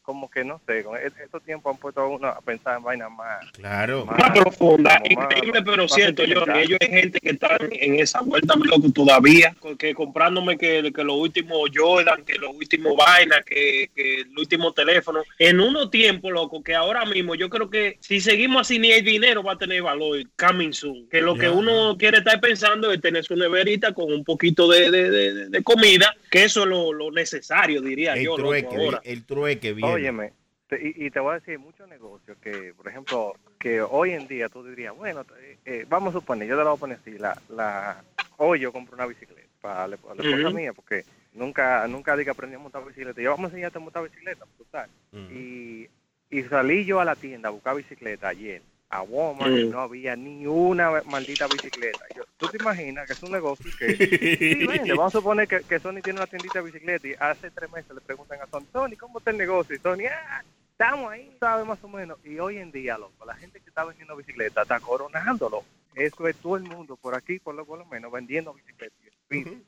Como que no sé, con e- estos tiempos han puesto a uno a pensar en vainas más. Claro. más- más profunda, como más- increíble pero más cierto, yo ellos hay gente que están en esa vuelta, loco, todavía, que comprándome que, que los últimos Jordan, que los últimos vainas, que, que el último teléfono, en unos tiempos, loco, que ahora mismo yo creo que si seguimos así ni el dinero va a tener valor, coming soon, que lo que uno quiere estar pensando es tener su neverita con un poquito de, de- de- de comida, que eso lo, lo necesario, diría El yo, loco, trueque, ahora. el trueque viene. Óyeme, te- y, y te voy a decir, muchos negocios que, por ejemplo, que hoy en día tú dirías, bueno, eh, eh, vamos a suponer, yo te lo voy a poner así, la, la, hoy yo compro una bicicleta para la, para la esposa mía, porque nunca nunca di que aprendí a montar bicicleta. Yo vamos a enseñarte a montar bicicleta, total. Y, y salí yo a la tienda a buscar bicicleta ayer, a Walmart, Ujú. no había ni una maldita bicicleta. Yo, Tú te imaginas que es un negocio que... Sí, vende. Vamos a suponer que, que Sony tiene una tiendita de bicicleta y hace tres meses le preguntan a Sony, Sony, ¿cómo está el negocio? Y Sony, ah, estamos ahí, sabe más o menos. Y hoy en día, loco, la gente que está vendiendo bicicleta está coronándolo. Eso es todo el mundo por aquí, por lo, por lo menos, vendiendo bicicletas. y speed.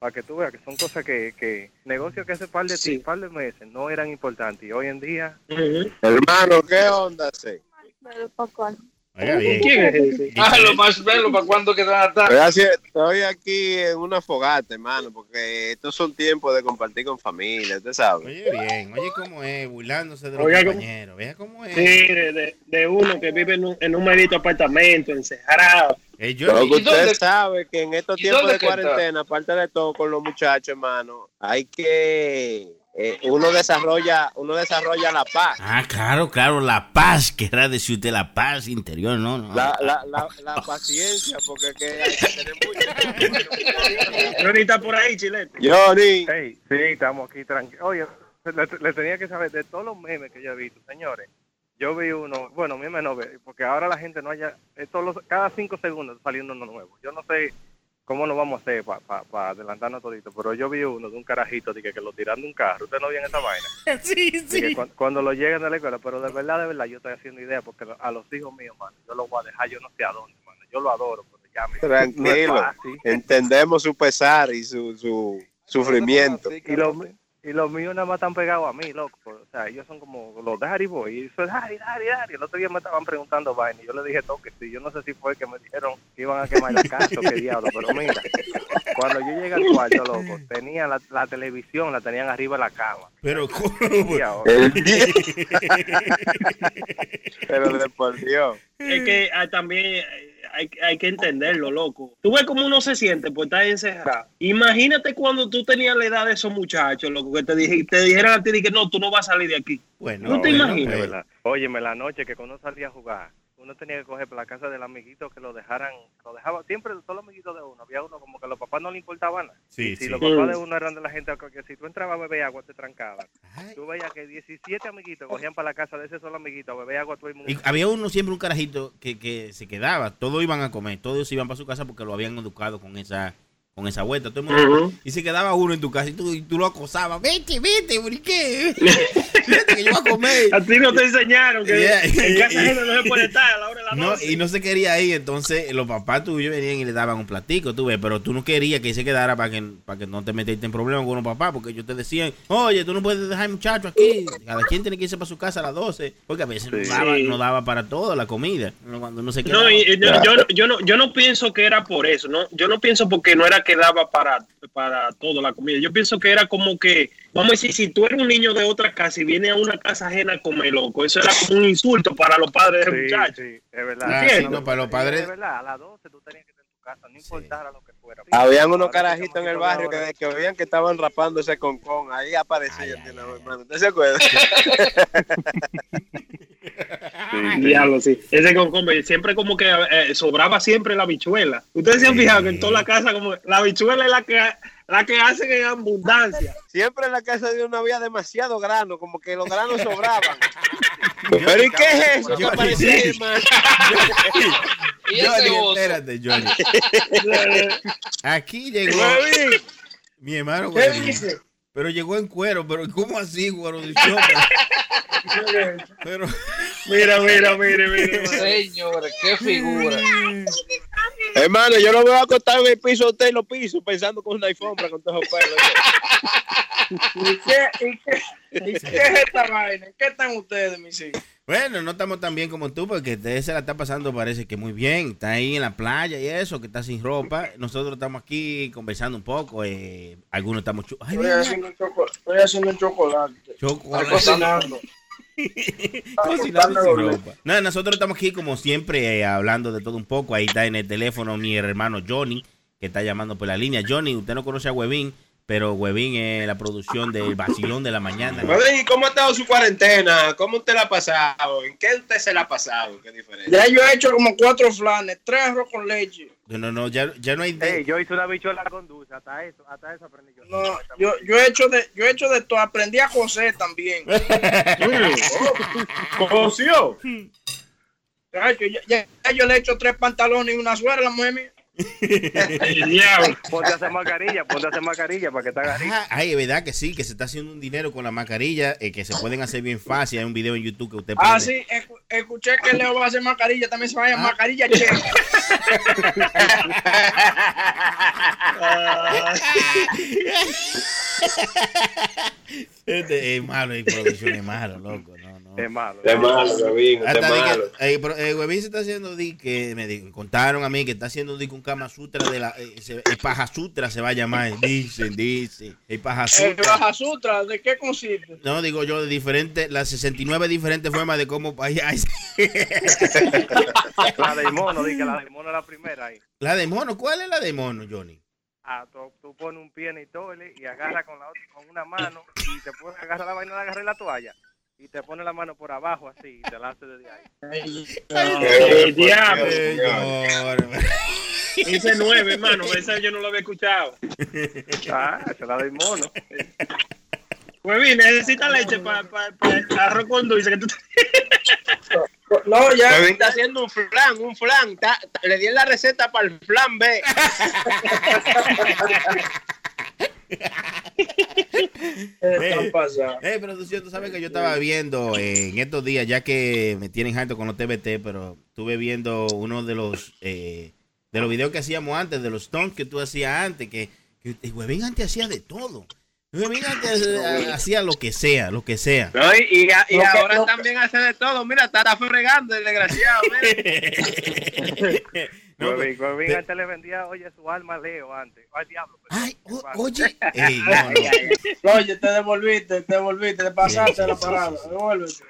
Para que tú veas que son cosas que, que negocios que hace par de, Sí. par de meses no eran importantes y hoy en día. Hermano, ¿qué onda? Sí? Oiga bien. ¿Quién es ese? Ah, lo más bello para cuando que van a estar. Estoy, aquí en una fogata, hermano, porque estos son tiempos de compartir con familia, usted sabe. Oye bien, oye cómo es, burlándose de los ¿cómo? compañeros. Vea cómo es. Sí, de, de- uno que vive en un, en un maldito apartamento, encerrado. Eh, Pero Johnny, que ¿Y dónde- usted sabe que en estos tiempos de está? cuarentena, aparte de todo con los muchachos, hermano, hay que eh, uno desarrolla, uno desarrolla la paz. Ah, claro, claro, la paz, querrá decir usted la paz interior, ¿no? no. La, la, la, la paciencia, porque es que hay que tener mucho. Johnny está por ahí, chilete. Johnny. Hey, sí, estamos aquí tranquilos. Oye, le, le tenía que saber de todos los memes que yo he visto, señores. Yo vi uno, bueno, memes no ve, porque ahora la gente no haya, todos los- cada cinco segundos saliendo uno nuevo. Yo no sé cómo lo vamos a hacer para adelantarnos todito, pero yo vi uno de un carajito de que, que lo tiran de un carro. ¿Ustedes no vieron esa vaina? Sí, De que cuan- cuando, lo llegan a la escuela, pero de verdad, de verdad, yo estoy haciendo idea porque a los hijos míos, mano, yo los voy a dejar, yo no sé a dónde, mano. Yo lo adoro, pero ya me... Tranquilo. fácil. Entendemos su pesar y su, su sufrimiento. Y y los míos nada más están pegados a mí, loco. O sea, ellos son como los Daddy Boy. Y eso es Daddy, Daddy, Daddy. El otro día me estaban preguntando vaina y yo le dije todo que sí. Yo no sé si fue que me dijeron que iban a quemar la casa o qué diablo. Pero mira, cuando yo llegué al cuarto, loco, tenía la, la televisión, la tenían arriba de la cama. Pero, ¿cómo? Pero de por Dios. Es que ah, también eh, hay, hay que entenderlo, loco. Tú ves cómo uno se siente por estar encerrado. Imagínate cuando tú tenías la edad de esos muchachos, loco, que te, dije, te dijeran a ti que no, tú no vas a salir de aquí. Bueno, ¿No te bueno, imaginas? Eh. Óyeme, la noche que cuando salía a jugar, uno tenía que coger para la casa del amiguito que lo dejaran, lo dejaba siempre solo amiguitos de uno. Había uno como que a los papás no le importaba nada. Sí, si sí. los papás de uno eran de la gente que si tú entrabas a beber agua te trancaban. Tú veías que 17 amiguitos cogían para la casa de ese solo amiguito a beber agua todo el mundo. Y había uno siempre un carajito que, que se quedaba, todos iban a comer, todos iban para su casa porque lo habían educado con esa con esa vuelta, todo el mundo- y se quedaba uno en tu casa y tú, y tú lo acosabas, vete, vete, ¿por qué? Vete que yo a comer. A ti no te enseñaron que Yeah. en casa no se puede estar a la hora de la No, noche. y no se quería ir, entonces los papás tuyos venían y le daban un platico, tú ves, pero tú no querías que se quedara para que, para que no te metiste en problemas con los papás, porque ellos te decían, oye, tú no puedes dejar muchacho aquí, cada quien tiene que irse para su casa a las 12, porque a veces no, daba, no daba para todo la comida, cuando uno se quedaba. No, y, yo, yo, yo no, yo no pienso que era por eso, ¿no? Yo no pienso porque no era que daba para, para todo la comida. Yo pienso que era como que, vamos a decir, si tú eres un niño de otra casa y vienes a una casa ajena a comer loco, eso era como un insulto para los padres del Sí, muchacho. sí, es verdad. Ah, sí, no, para los Es padres, verdad, a las 12 tú tenías que estar en tu casa, no importara lo que fuera. Habían unos carajitos en el barrio que que oían que estaban rapando ese concón, ahí aparecían, hermano. ¿Usted se acuerda? Diablo, sí. Ese concombre siempre como que eh, sobraba siempre la bichuela. Ustedes se han fijado que en toda la casa como la bichuela es la que la que hacen en abundancia. Siempre en la casa de uno había demasiado grano, como que los granos sobraban. ¿Pero y qué es eso? que Yo- aparecía, sí. hermano? Y ese Johnny, oso. espérate, Johnny. Aquí llegó mi hermano ¿Qué dice? Pero llegó en cuero, pero ¿cómo así, güero? Pero, Mira, mira, mire, mire. Señores, qué figura. Hermano, yo lo veo acostado en el piso de usted en los pisos, pensando con una alfombra con todos los pelos. ¿Y qué, y qué, y qué es esta vaina? ¿Qué están ustedes, mis hijos? bueno, no estamos tan bien como tú, porque usted se la está pasando, parece que muy bien. Está ahí en la playa y eso, que está sin ropa. Nosotros estamos aquí conversando un poco. Eh, algunos estamos... chu- Ay, Estoy mira, haciendo, un estoy haciendo un chocolate. chocolate. Estoy cocinando. Cocinando sin ropa. No, nosotros estamos aquí como siempre eh, hablando de todo un poco. Ahí está en el teléfono mi hermano Johnny, que está llamando por la línea. Johnny, usted no conoce a Huevín, pero Huevín es la producción del vacilón de la mañana. Huevín, ¿cómo ha estado su cuarentena? ¿Cómo usted la ha pasado? ¿En qué usted se la ha pasado? ¿Qué diferencia? Ya yo he hecho como cuatro flanes, tres arroz con leche. No, no, no, ya, ya no hay... Ey, yo hice una bichuela con dulce, hasta eso, hasta eso aprendí yo. No, yo, yo he hecho de, yo he hecho de todo, aprendí a coser también. ¿Conoció? Ay, que ya, ya- ya yo le he hecho tres pantalones y una suera a la mujer mía. El. Ponte a hacer mascarilla, ponte a hacer mascarilla para que te haga rico. Ajá, Ay, es verdad que sí, que se está haciendo un dinero con la mascarilla, eh, que se pueden hacer bien fácil. Hay un video en YouTube que usted puede... Ah, sí, escu- escuché que Leo va a hacer mascarilla, también se va a llamar Ah. mascarilla che. Este es malo, y producción es malo, loco. Es malo. Es malo, Huevín, es di malo. que, eh, pero, eh, Huevín se está haciendo di que me di- contaron a mí que está haciendo di que un Kama Sutra de la eh, se- el Paja Sutra se va a llamar, dicen, dice, el Paja El Sutra. Baja Sutra, ¿de qué consiste? No, digo yo de diferentes, las 69 diferentes formas de cómo ay, ay, La del mono, dije que la del mono es la primera ahí. La de mono, ¿cuál es la de mono, Johnny? Ah, tú, tú pones un pie en el toile y agarra con la otra, con una mano y te pones, agarra la vaina de agarrar la toalla y te pone la mano por abajo así y te la hace desde ahí. Eh, diablo. Ese nueve, hermano, ese yo no lo había escuchado. Ah, se la doy mono. Huevín, necesita leche para arroz con dulce. Que tú... No, ya. Huevín está haciendo un flan, un flan. Está- le di la receta para el flan B. Están pasando. Eh, producción, tú sabes que yo estaba viendo eh, en estos días, ya que me tienen harto con los TBT, pero estuve viendo uno de los eh, de los videos que hacíamos antes, de los stunts que tú hacías antes, que, que el Huevín antes hacía de todo. Antes eh, hacía lo que sea, lo que sea. No, y y, y ahora que- también hace de todo. Mira, está, está fregando el desgraciado. No, pero- antes le vendía, oye, su alma a Leo antes. Ay, diablo. Ay, o- oye, Ey, no, no. Oye, te devolviste, te devolviste, te pasaste la parada. Devuélvete.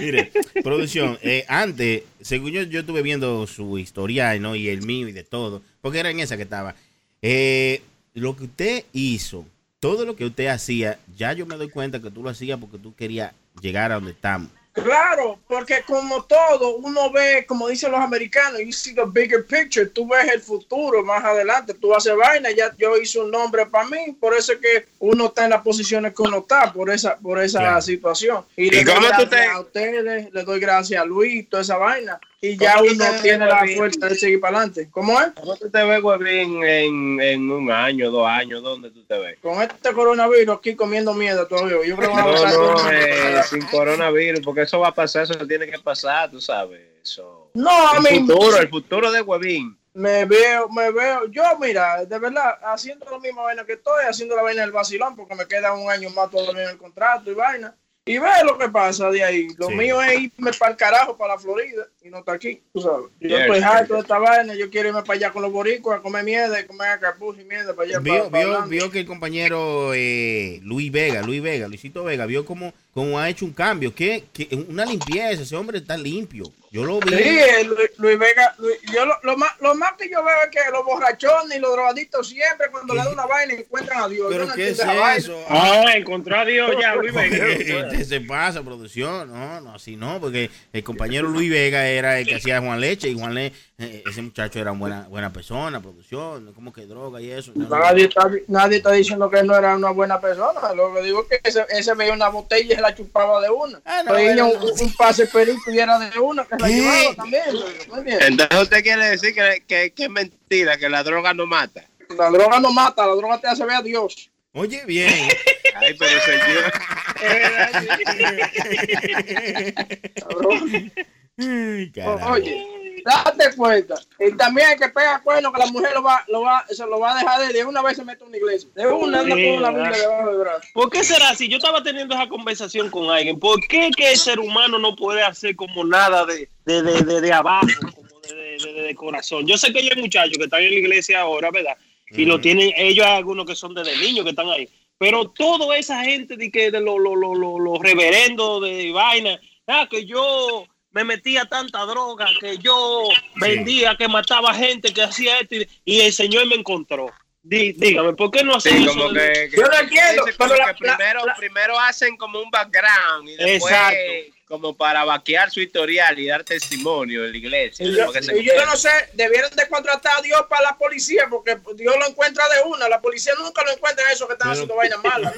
Mire, producción, eh, antes, según yo, yo estuve viendo su historial, ¿no? Y el mío y de todo, porque era en esa que estaba. Eh, lo que usted hizo, todo lo que usted hacía, ya yo me doy cuenta que tú lo hacías porque tú querías llegar a donde estamos. Claro, porque como todo, uno ve, como dicen los americanos, you see the bigger picture, tú ves el futuro más adelante, tú haces vaina, ya yo hice un nombre para mí, por eso es que uno está en las posiciones que uno está, por esa, por esa Claro. situación. Y, ¿Y le doy cómo tú gracias te- a ustedes, le doy gracias a Luis, toda esa vaina, y ya ¿Cómo tú uno tiene la fuerza de seguir para adelante. ¿Cómo es? ¿Cómo tú te ves, Huevín, en, en un año, dos años? ¿Dónde tú te ves? Con este coronavirus aquí comiendo mierda todavía. Yo creo que No, no, eh, sin coronavirus, porque eso va a pasar, eso tiene que pasar, tú sabes. Eso. No, a el mí futuro, el futuro de Huevín. me veo, me veo, yo mira, de verdad, haciendo la misma vaina que estoy, haciendo la vaina del vacilón, porque me queda un año más todavía en el contrato y vaina. Y ve lo que pasa de ahí. Lo Sí. mío es irme para el carajo, para la Florida, y no está aquí, tú sabes. Yo estoy harto de esta vaina, yo quiero irme para allá con los boricuas, a comer mierda, y comer capuz y mierda para allá. Vio, para- para vio, Orlando. vio que el compañero eh, Luis Vega, Luis Vega, Luisito Vega, vio cómo, cómo ha hecho un cambio, que, que una limpieza, ese hombre está limpio. Yo lo vi. Sí, eh, Luis, Luis Vega, Luis- yo lo, lo más, lo más que yo veo es que los borrachones y los drogadictos siempre cuando le dan una vaina encuentran a Dios. ¿Pero no qué es eso? Ah, encontró a Dios ya, Luis Vega. ¿Qué se pasa, producción? No, no, así no, porque el compañero Luis Vega era el que hacía Juan Leche y Juan Leche, ese muchacho era buena buena persona, producción, como que droga y eso. no. Nadie está, nadie está diciendo que no era una buena persona. Lo que digo es que ese, ese veía una botella y se la chupaba de una. Ah, no, Veía era- un, un pase perico y era de una que la llevaba también. Muy bien. Entonces usted quiere decir que, que, que es mentira, que la droga no mata. La droga no mata, la droga te hace ver a Dios. Oye, bien. Ay, pero señor. Oye, date cuenta. Y también hay que pegar cuerno que la mujer lo va, lo va, se lo va a dejar de, de una vez se mete a una iglesia. De una anda con la debajo del brazo. ¿Por qué será así? Yo estaba teniendo esa conversación con alguien. ¿Por qué que el ser humano no puede hacer como nada de, de, de, de, de abajo, como de, de, de- de corazón? Yo sé que hay muchachos que están en la iglesia ahora, ¿verdad? Y lo tienen, ellos algunos que son desde niños que están ahí. Pero toda esa gente de que de los lo, lo, lo- los reverendos de vaina, ah, que yo me metía tanta droga, que yo vendía, que mataba gente, que hacía esto, y, y el Señor me encontró. Dí- dígame, ¿por qué no hace Sí, eso? que, que- Yo no entiendo, dice como pero la- que primero, la- primero hacen como un background y después Exacto. Como para vaquear su historial y dar testimonio en la iglesia. Y yo, Porque se- y yo no sé, debieron de contratar a Dios para la policía, porque Dios lo encuentra de una. La policía nunca lo encuentra eso que están haciendo vainas malas.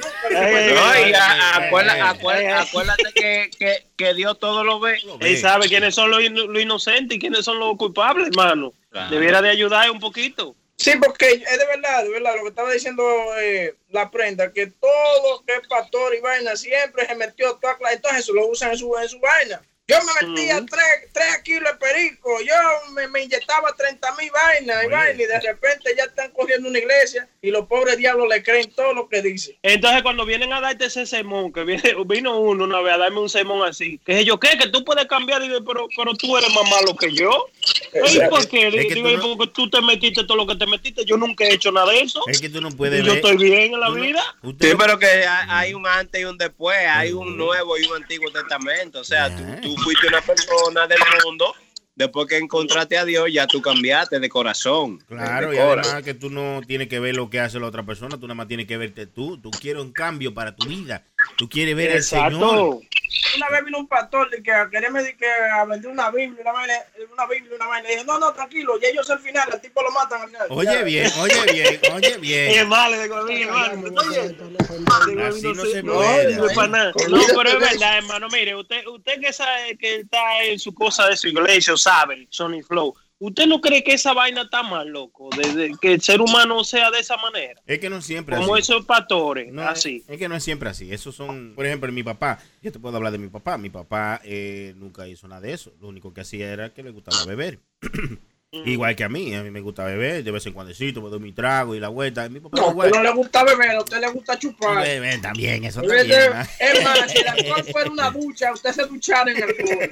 Acuérdate que, que, que Dios todo lo ve. Él sabe quiénes son los, los inocentes y quiénes son los culpables, hermano. Claro. Debiera de ayudar un poquito. Sí, porque es de verdad, de verdad, lo que estaba diciendo eh, la prenda, que todo que es pastor y vaina siempre se metió toda entonces lo usan en su, en su vaina. Yo me metía Ujú. tres, tres kilos de perico, yo me, me inyectaba 30 mil vainas y Oye. vaina, y de repente ya están cogiendo una iglesia y los pobres diablos le creen todo lo que dice. Entonces, cuando vienen a darte ese sermón, que viene, vino uno una vez a darme un sermón así, que yo, ¿qué? Que tú puedes cambiar, Digo, pero, pero tú eres más malo que yo. ¿Y por qué? Es que Digo, tú no- porque tú te metiste todo lo que te metiste. Yo nunca he hecho nada de eso. Es que tú no puedes Yo ver. estoy bien en la tú no- vida. usted Sí, no- pero que hay hay un antes y un después, hay un nuevo y un antiguo testamento. O sea, tú, tú fuiste una persona del mundo después que encontraste a Dios, ya tú cambiaste de corazón. Claro, de y además que tú no tienes que ver lo que hace la otra persona, tú nada más tienes que verte tú. Tú quieres un cambio para tu vida. Tú quieres ver al Señor. Una vez vino un pastor de que a quererme de que a vender una Biblia, una vaina, una Biblia, una vaina. Y dije, no, no, tranquilo, ya ellos al final, al tipo lo matan al final. Oye Ya. bien, oye bien, oye Es bien. malo de Godín, hermano. Oye, Así no se puede. es. No, pero es verdad, hermano. Mire, usted, usted que sabe que está en su cosa de su iglesia, sabe, Sony Flow. ¿Usted no cree que esa vaina está mal, loco? De, de- que el ser humano sea de esa manera. Es que no siempre Como así. esos pastores, No, así. Es, es que no es siempre así. Esos son, por ejemplo, mi papá. Yo te puedo hablar de mi papá. Mi papá eh, nunca hizo nada de eso. Lo único que hacía era que le gustaba beber. Igual que a mí. A mí me gusta beber. De vez en cuando me doy mi trago y la vuelta. Mi papá No, no le gusta beber, a usted le gusta chupar. Beber también, eso también. ¿no? Es más, si el alcohol fuera una ducha, usted se duchara en el alcohol.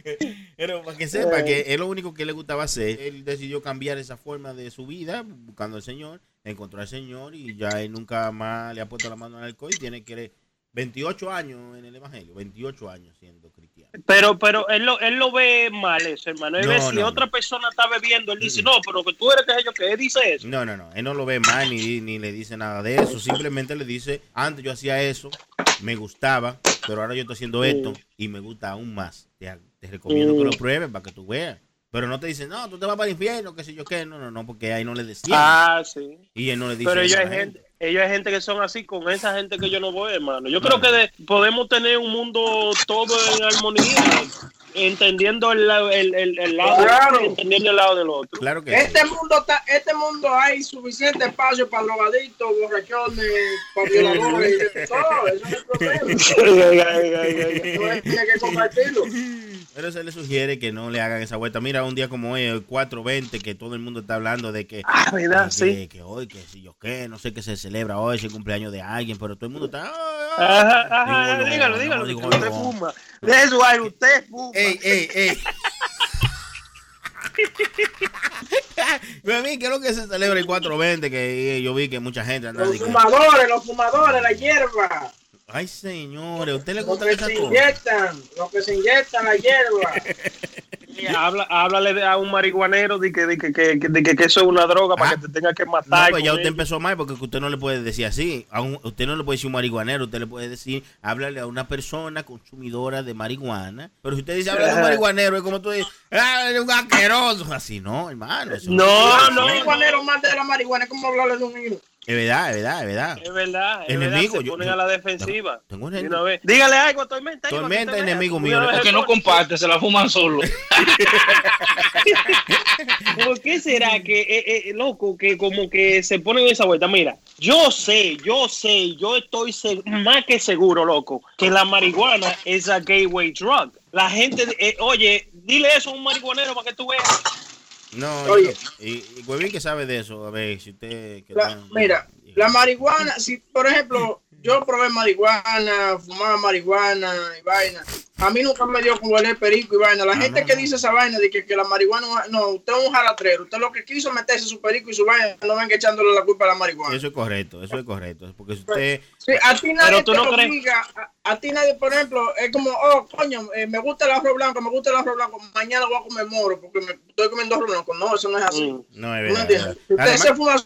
Pero para que sepa que es lo único que le gustaba hacer. Él decidió cambiar esa forma de su vida buscando al Señor. Encontró al Señor y ya él nunca más le ha puesto la mano al alcohol. Y tiene que 28 años en el Evangelio. 28 años siendo cristiano. Pero, pero él lo, él lo ve mal eso, hermano. Él No, ve si no, otra persona está bebiendo, él dice, no, pero que tú eres que yo que él dice eso. No, no, no. Él no lo ve mal ni, ni le dice nada de eso. Simplemente le dice, antes yo hacía eso, me gustaba, pero ahora yo estoy haciendo esto y me gusta aún más. Te, te recomiendo que lo pruebes para que tú veas. Pero no te dice, no, tú te vas para el infierno, qué sé yo qué. No, no, no, porque ahí no le decía. Ah, sí. y él no le dice Pero a hay gente, ellos hay gente que son así, con esa gente que yo no voy, hermano. Yo creo que de- podemos tener un mundo todo en armonía, entendiendo el, el, el, el lado Claro. entendiendo el lado del otro. Claro que Este mundo está, este mundo hay suficiente espacio para drogadictos, borrachones, para violadores, todo, eso no es problema. Que compartirlo. Pero se le sugiere que no le hagan esa vuelta. Mira, un día como hoy, el 420, que todo el mundo está hablando de que, Ah, ¿verdad? que, Sí. que hoy, que si yo qué, no sé qué se celebra hoy, es el cumpleaños de alguien, pero todo el mundo está... Ajá, ajá, Digo, no, dígalo, no, dígalo, digo, usted no. fuma. De eso hay, usted fuma. ¡Ey, ey, ey! Pero a mí, ¿qué es lo que se celebra el 420? Que eh, yo vi que mucha gente anda Los fumadores, los fumadores, la hierba, Ay, señores, ¿a usted le gusta que esa se cosa? inyectan, los que se inyectan la hierba. Habla, háblale de- a un marihuanero de que, de que, que, de que, que eso es una droga para Ah. que te tenga que No, matar. pues ya usted ello. empezó mal porque usted no le puede decir así. A un- usted no le puede decir un marihuanero, usted le puede decir, háblale a una persona consumidora de marihuana. Pero si usted dice, háblale a un marihuanero, es como tú dices, ah, eres un asqueroso. Así no, hermano. eso No, no, ser. marihuanero más de la marihuana, es como hablarle de un hijo. Es verdad, es verdad, es verdad. Es verdad, es Enemigo, verdad, se yo- ponen yo- a la defensiva. Tengo un enemigo. Dígale algo a Tormenta. Tormenta, enemigo mío. Es que no comparte, se la fuman solo. ¿Por qué será que, eh, eh, loco, que como que se ponen esa vuelta? Mira, yo sé, yo sé, yo estoy más que seguro, loco, que la marihuana es a gateway drug. La gente, eh, oye, dile eso a un marihuanero para que tú veas. No, Oye. y, y Huevín que sabe de eso, a ver, si usted... que La- tan- mira, la marihuana, si por ejemplo yo probé marihuana, fumaba marihuana y vaina, a mí nunca me dio con huele perico y vaina. La No, gente no, que no. dice esa vaina de que, que la marihuana, no, usted es un jalatrero, usted lo que quiso meterse su perico y su vaina, no venga echándole la culpa a la marihuana. Eso es correcto, eso es correcto. Porque si usted... Sí, a ti nadie Pero tú te no lo crees- obliga, a, a ti nadie, por ejemplo, es como, oh, coño, eh, me gusta el arroz blanco, me gusta el arroz blanco, mañana voy a comer moro porque me estoy comiendo arroz blanco. No, eso no es así. Mm. No, es verdad. usted se fuma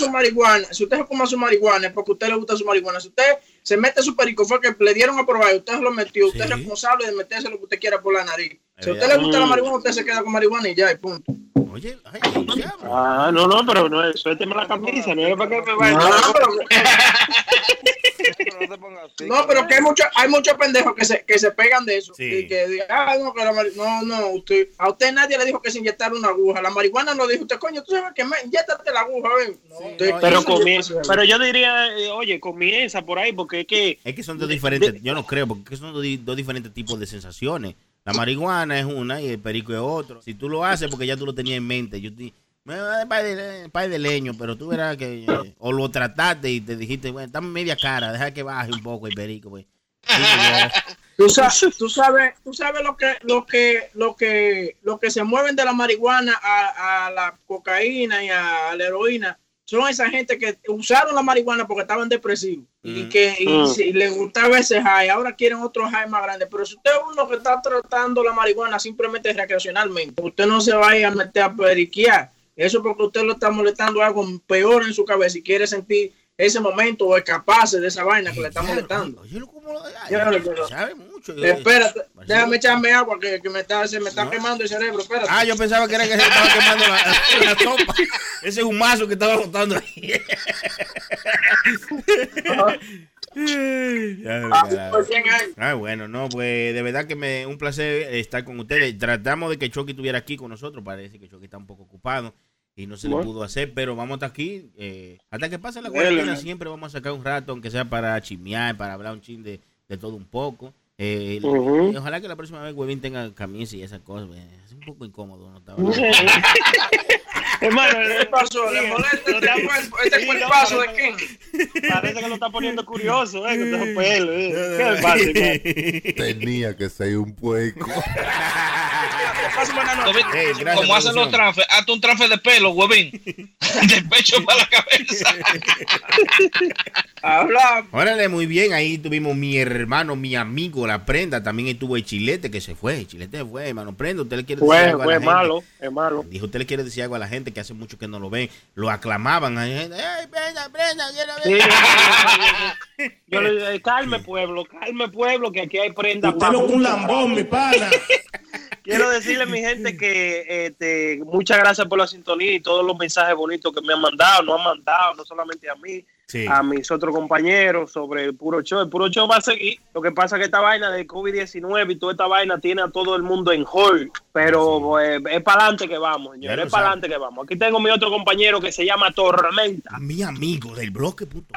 su marihuana, si usted se fuma su marihuana es porque a usted le gusta su marihuana. Si usted se mete su perico, fue que le dieron a probar y usted lo metió, usted Sí. es responsable de meterse lo que usted quiera por la nariz. Si a usted le gusta la marihuana, usted se queda con marihuana y ya, y punto. Oye, ay. Ah, no, no, pero no, suélteme la camisa, no es para que me vaya. No, Pero no pero que hay muchos hay muchos pendejos que se, que se pegan de eso. Sí. Y que digan, ah, no, que la no, no, usted, a usted nadie le dijo que se inyectara una aguja. La marihuana no dijo, usted, coño, tú sabes que me, inyectate la aguja, ven. No, usted- no, Pero, comienza, yo- pero yo diría, eh, oye, comienza por ahí, porque es que Es que son dos diferentes, yo no creo, porque son dos diferentes tipos de sensaciones. La marihuana es una y el perico es otro. Si tú lo haces porque ya tú lo tenías en mente, yo te me va a dar pay de, leño, pero tú verás que eh, o lo trataste y te dijiste, bueno, dame media cara, deja que baje un poco el perico, pues. Digo yo, Tú sabes, tú sabes, tú sabes lo que, lo que, lo que, lo que se mueven de la marihuana a, a la cocaína y a la heroína son esa gente que usaron la marihuana porque estaban depresivos y que y Mm. si les gustaba ese high, ahora quieren otro high más grande. Pero si usted es uno que está tratando la marihuana simplemente recreacionalmente, usted no se vaya a meter a periquear. Eso porque usted lo está molestando algo peor en su cabeza y quiere sentir ese momento o escaparse de esa vaina que le está molestando. Sabe mucho. Eh, Espérate, déjame echarme agua que, que me está, se me está quemando el cerebro. Espérate. Ah, yo pensaba que era que se estaba quemando la, la sopa. Ese humazo que estaba botando ahí. Ah, pues. Ah, bueno, no, pues de verdad que me un placer estar con ustedes. Tratamos de que Chucky estuviera aquí con nosotros. Parece que Chucky está un poco ocupado y no se le Bueno. pudo hacer, pero vamos a estar aquí. eh, hasta que pase la cuarentena, ¿no? siempre vamos a sacar un rato, aunque sea para chismear, para hablar un chin de, de todo un poco. Eh, Ujú. y Ojalá que la próxima vez Webin tenga camisa y esas cosas. eh, Es un poco incómodo, ¿no? Está- Hermano, ¿Qué pasó? ¿Le molesta este cuerpo- este cuerpazo de quién? Parece que lo está poniendo curioso, eh, con esos pelos. eh. ¿Qué le pasa, hermano? Tenía que ser un pueco. Hey, gracias, Como hacen los producción. transfer, hazte un transfer de pelo, huevín. Del pecho para la cabeza. Habla. Órale, muy bien. Ahí tuvimos mi hermano, mi amigo, la prenda. También estuvo el chilete que se fue. El chilete se fue, hermano. Prenda, usted le quiere decir Fue, algo a la fue gente? malo, es malo. Dijo, usted le quiere decir algo a la gente que hace mucho que no lo ven. Lo aclamaban. Ay, ay, prenda, prenda, quiero ver". Sí, yo le digo, calme pueblo, calme pueblo, que aquí hay prenda. Usted un lambón, mi pana. Quiero decirle, mi gente, que este, muchas gracias por la sintonía y todos los mensajes bonitos que me han mandado, no han mandado, no solamente a mí, Sí. a mis otros compañeros sobre el puro show. El puro show va a seguir. Lo que pasa es que esta vaina de COVID-19 y toda esta vaina tiene a todo el mundo en hold, pero pues, es para adelante que vamos, lo es para adelante que vamos. Aquí tengo mi otro compañero que se llama Tormenta. Mi amigo del bloque. puto.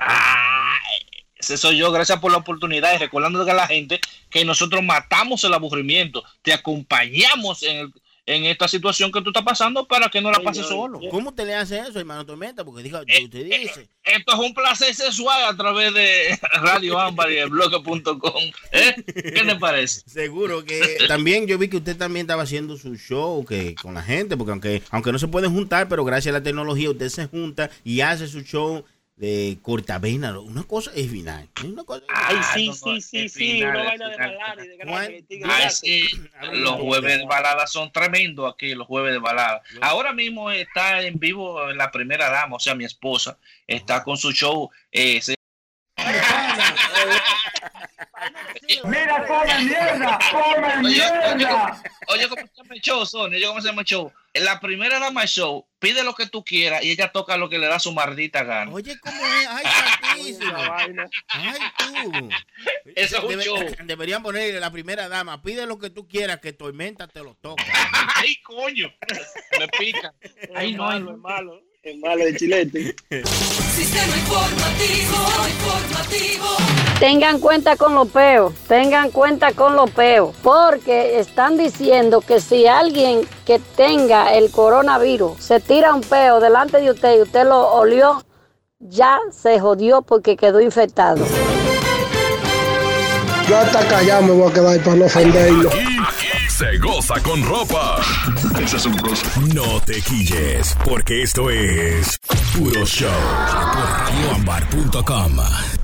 Ese soy yo, gracias por la oportunidad y recordando a la gente que nosotros matamos el aburrimiento, te acompañamos en, el- en esta situación que tú estás pasando para que no la pases solo. ¿Cómo usted le hace eso, hermano Tormenta? Porque diga, Eh, usted dice. Esto es un placer sexual a través de Radio Ámbar y el bloque.com. ¿Eh? ¿Qué te parece? Seguro que también yo vi que usted también estaba haciendo su show que con la gente, porque aunque aunque no se pueden juntar, pero gracias a la tecnología usted se junta y hace su show de cortavena. Una cosa es final. Una cosa Ay, sí, no, sí, sí, es sí, final, una es vaina de final. malaria, de tigre Ay, sí, los jueves de balada son tremendos aquí, los jueves de balada. Ahora mismo está en vivo la primera dama, o sea, mi esposa, está con su show. eh, se- Mira, come mierda, come mierda. Oye, ¿cómo se llama el show, Sonia? Oye, ¿cómo se llama el show? La primera dama del show pide lo que tú quieras y ella toca lo que le da su maldita gana. Oye, ¿cómo es? Ay, santísimo. Ay, tú. Eso es un Debe- show. Deberían ponerle la primera dama. Pide lo que tú quieras, que Tormenta te lo toca. ¡Ay, coño! Me pica. Ay, Es no, malo, es malo, es malo de chilete. Sistema informativo, informativo. Tengan cuenta con los peos, tengan cuenta con los peos, porque están diciendo que si alguien que tenga el coronavirus se tira un peo delante de usted y usted lo olió, ya se jodió porque quedó infectado. Yo hasta callado me voy a quedar para no ofenderlo. Se goza con ropa. No te quilles, porque esto es Puro Show por radioambar.com.